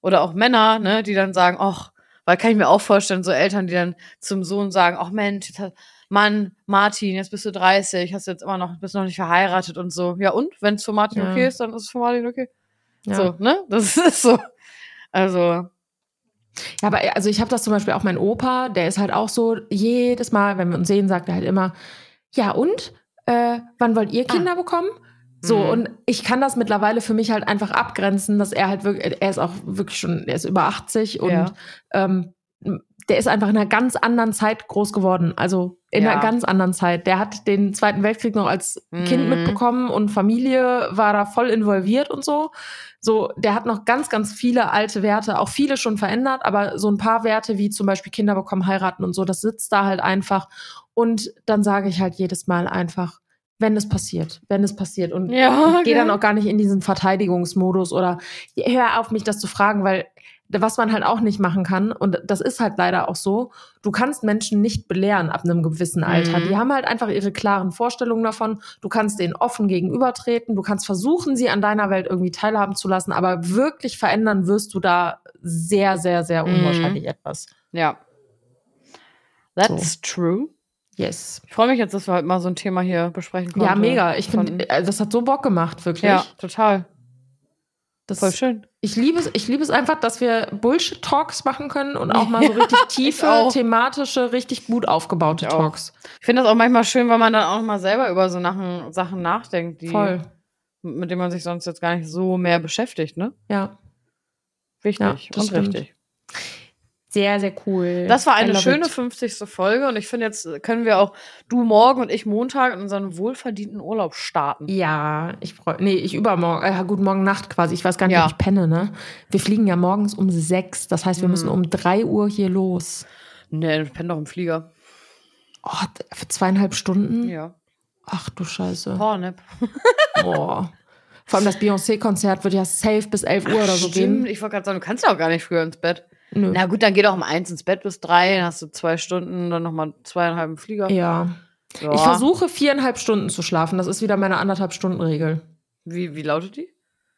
Oder auch Männer, ne, die dann sagen, ach, weil kann ich mir auch vorstellen, so Eltern, die dann zum Sohn sagen, ach Mensch, jetzt hat, Mann, Martin, jetzt bist du 30, hast jetzt immer noch, bist noch nicht verheiratet und so. Ja, und? Wenn es für Martin Ja. okay ist, dann ist es für Martin okay. Ja. So, ne? Das ist so. Also, Ja, aber also ich habe das zum Beispiel auch mein Opa, der ist halt auch so, jedes Mal, wenn wir uns sehen, sagt er halt immer, ja und? Äh, wann wollt ihr Kinder bekommen? So, Mhm. und ich kann das mittlerweile für mich halt einfach abgrenzen, dass er halt wirklich, er ist auch wirklich schon, er ist über 80 und Ja. ähm, der ist einfach in einer ganz anderen Zeit groß geworden. Also in Ja. einer ganz anderen Zeit. Der hat den Zweiten Weltkrieg noch als Kind Mhm. mitbekommen und Familie war da voll involviert und so. So, der hat noch ganz, ganz viele alte Werte, auch viele schon verändert, aber so ein paar Werte wie zum Beispiel Kinder bekommen, heiraten und so, das sitzt da halt einfach. Und dann sage ich halt jedes Mal einfach, wenn es passiert, wenn es passiert. Und Ja, ich gehe dann okay. auch gar nicht in diesen Verteidigungsmodus oder hör auf, mich das zu fragen, weil was man halt auch nicht machen kann, und das ist halt leider auch so, du kannst Menschen nicht belehren ab einem gewissen Alter. Mhm. Die haben halt einfach ihre klaren Vorstellungen davon. Du kannst denen offen gegenübertreten, du kannst versuchen, sie an deiner Welt irgendwie teilhaben zu lassen, aber wirklich verändern wirst du da sehr, sehr, sehr Mhm. unwahrscheinlich etwas. ja. That's true. Yes. Ich freue mich jetzt, dass wir heute mal so ein Thema hier besprechen konnten. Ja, mega. Ich finde, äh, das hat so Bock gemacht, wirklich. Ja, total. das Voll schön. Ich liebe es, ich liebe es einfach, dass wir Bullshit-Talks machen können und auch mal so richtig tiefe, auch. thematische, richtig gut aufgebaute Ich auch. Talks. Ich finde das auch manchmal schön, weil man dann auch mal selber über so Sachen, Sachen nachdenkt, die, Voll. mit denen man sich sonst jetzt gar nicht so mehr beschäftigt, ne? Ja. Wichtig Ja, und stimmt. richtig. Sehr, sehr cool. Das war eine schöne it. 50. Folge und ich finde, jetzt können wir auch du morgen und ich Montag in unseren wohlverdienten Urlaub starten. Ja, ich freue Nee, ich übermorgen. Äh, gut, morgen Nacht quasi. Ich weiß gar nicht, Ja. ob ich penne, ne? Wir fliegen ja morgens um sechs. Das heißt, wir Mhm. müssen um drei Uhr hier los. Nee, ich penne doch im Flieger. Oh, für zweieinhalb Stunden? Ja. Ach du Scheiße. Pornap. Boah. Vor allem das Beyoncé-Konzert wird ja safe bis 11 Uhr oder so Stimmt, gehen. ich wollte gerade sagen, du kannst ja auch gar nicht früher ins Bett. Nö. Na gut, dann geh doch um eins ins Bett bis drei, dann hast du zwei Stunden, dann nochmal zweieinhalb Flieger. Ja. Ja. Ich versuche viereinhalb Stunden zu schlafen. Das ist wieder meine anderthalb Stunden Regel. Wie, wie lautet die?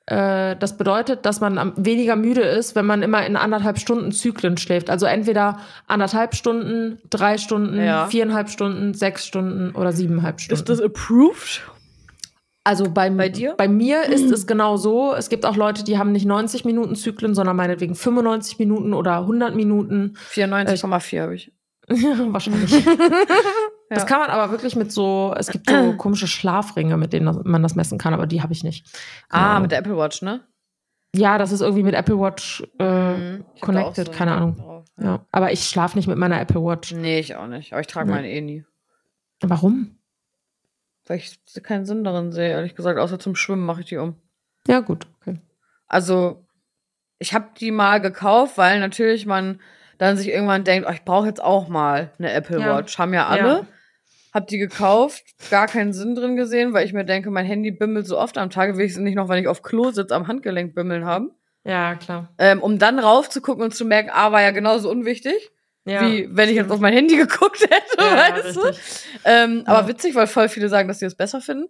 Äh, das bedeutet, dass man weniger müde ist, wenn man immer in anderthalb Stunden Zyklen schläft. Also entweder anderthalb Stunden, drei Stunden, Ja. viereinhalb Stunden, sechs Stunden oder siebeneinhalb Stunden. approved? Also bei, bei dir? Bei mir ist es genau so. Es gibt auch Leute, die haben nicht 90 Minuten Zyklen, sondern meinetwegen 95 Minuten oder 100 Minuten. 94,4 habe ich. Wahrscheinlich. Das kann man aber wirklich mit so, es gibt so komische Schlafringe, mit denen man das messen kann, aber die habe ich nicht. Ah, Ahnung. mit der Apple Watch, ne? Ja, das ist irgendwie mit Apple Watch äh, Mhm. Connected, so ein keine Ahnung. drauf. Ja. Aber ich schlafe nicht mit meiner Apple Watch. Nee, ich auch nicht. Aber ich trage Nee. meine eh nie. Warum? Weil ich keinen Sinn darin sehe, ehrlich gesagt. Außer zum Schwimmen mache ich die um. Ja, gut. Okay. Also, ich habe die mal gekauft, weil natürlich man dann sich irgendwann denkt, oh, ich brauche jetzt auch mal eine Apple Ja. Watch. Haben ja alle. Ja. Hab die gekauft, gar keinen Sinn drin gesehen, weil ich mir denke, mein Handy bimmelt so oft am Tag, will ich es nicht noch, wenn ich auf Klo sitze, am Handgelenk bimmeln haben. Ja, klar. Ähm, um dann raufzugucken und zu merken, ah, war ja genauso unwichtig, Ja. wie wenn ich jetzt auf mein Handy geguckt hätte, ja, weißt du? Ähm. Aber witzig, weil voll viele sagen, dass sie es besser finden.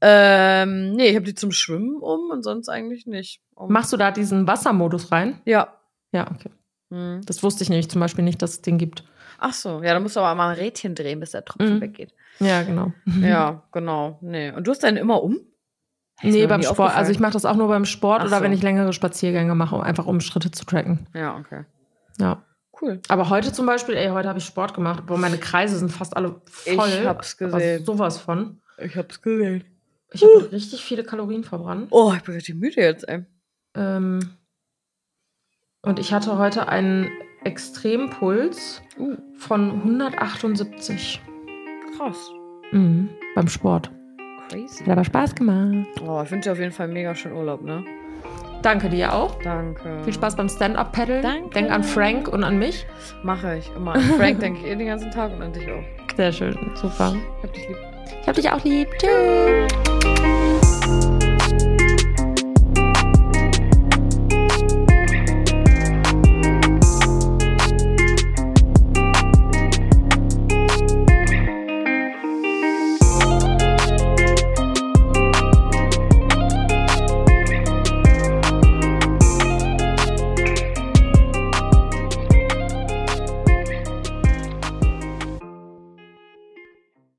Ähm, nee, ich habe die zum Schwimmen um und sonst eigentlich nicht. Um. Machst du da diesen Wassermodus rein? Ja. Ja, okay. Hm. Das wusste ich nämlich zum Beispiel nicht, dass es den gibt. Ach so, ja, da musst du aber mal ein Rädchen drehen, bis der Tropfen Mhm. weggeht. Ja, genau. Ja, genau. Nee. Und du hast deinen immer um? Ist Nee, beim Sport. Also ich mache das auch nur beim Sport Ach oder so. wenn ich längere Spaziergänge mache, um einfach um Schritte zu tracken. Ja, okay. Ja. Cool. Aber heute zum Beispiel, ey, heute habe ich Sport gemacht. Boah, meine Kreise sind fast alle voll. Ich hab's Aber gesehen. sowas von. Ich hab's gesehen. Ich habe richtig viele Kalorien verbrannt. Oh, ich bin richtig müde jetzt, ey. Ähm, und ich hatte heute einen Extrempuls Uh, von 178 krass. mhm, beim Sport. Crazy. Hat aber Spaß gemacht. Oh, ich wünsche dir auf jeden Fall mega schön Urlaub, ne? Danke dir auch. Danke. Viel Spaß beim Stand-Up-Paddeln. Danke. Denk an Frank und an mich. Mache ich immer. An Frank denke ich eh den ganzen Tag und an dich auch. Sehr schön. Super. Ich hab dich lieb. Ich hab dich auch lieb. Tschüss.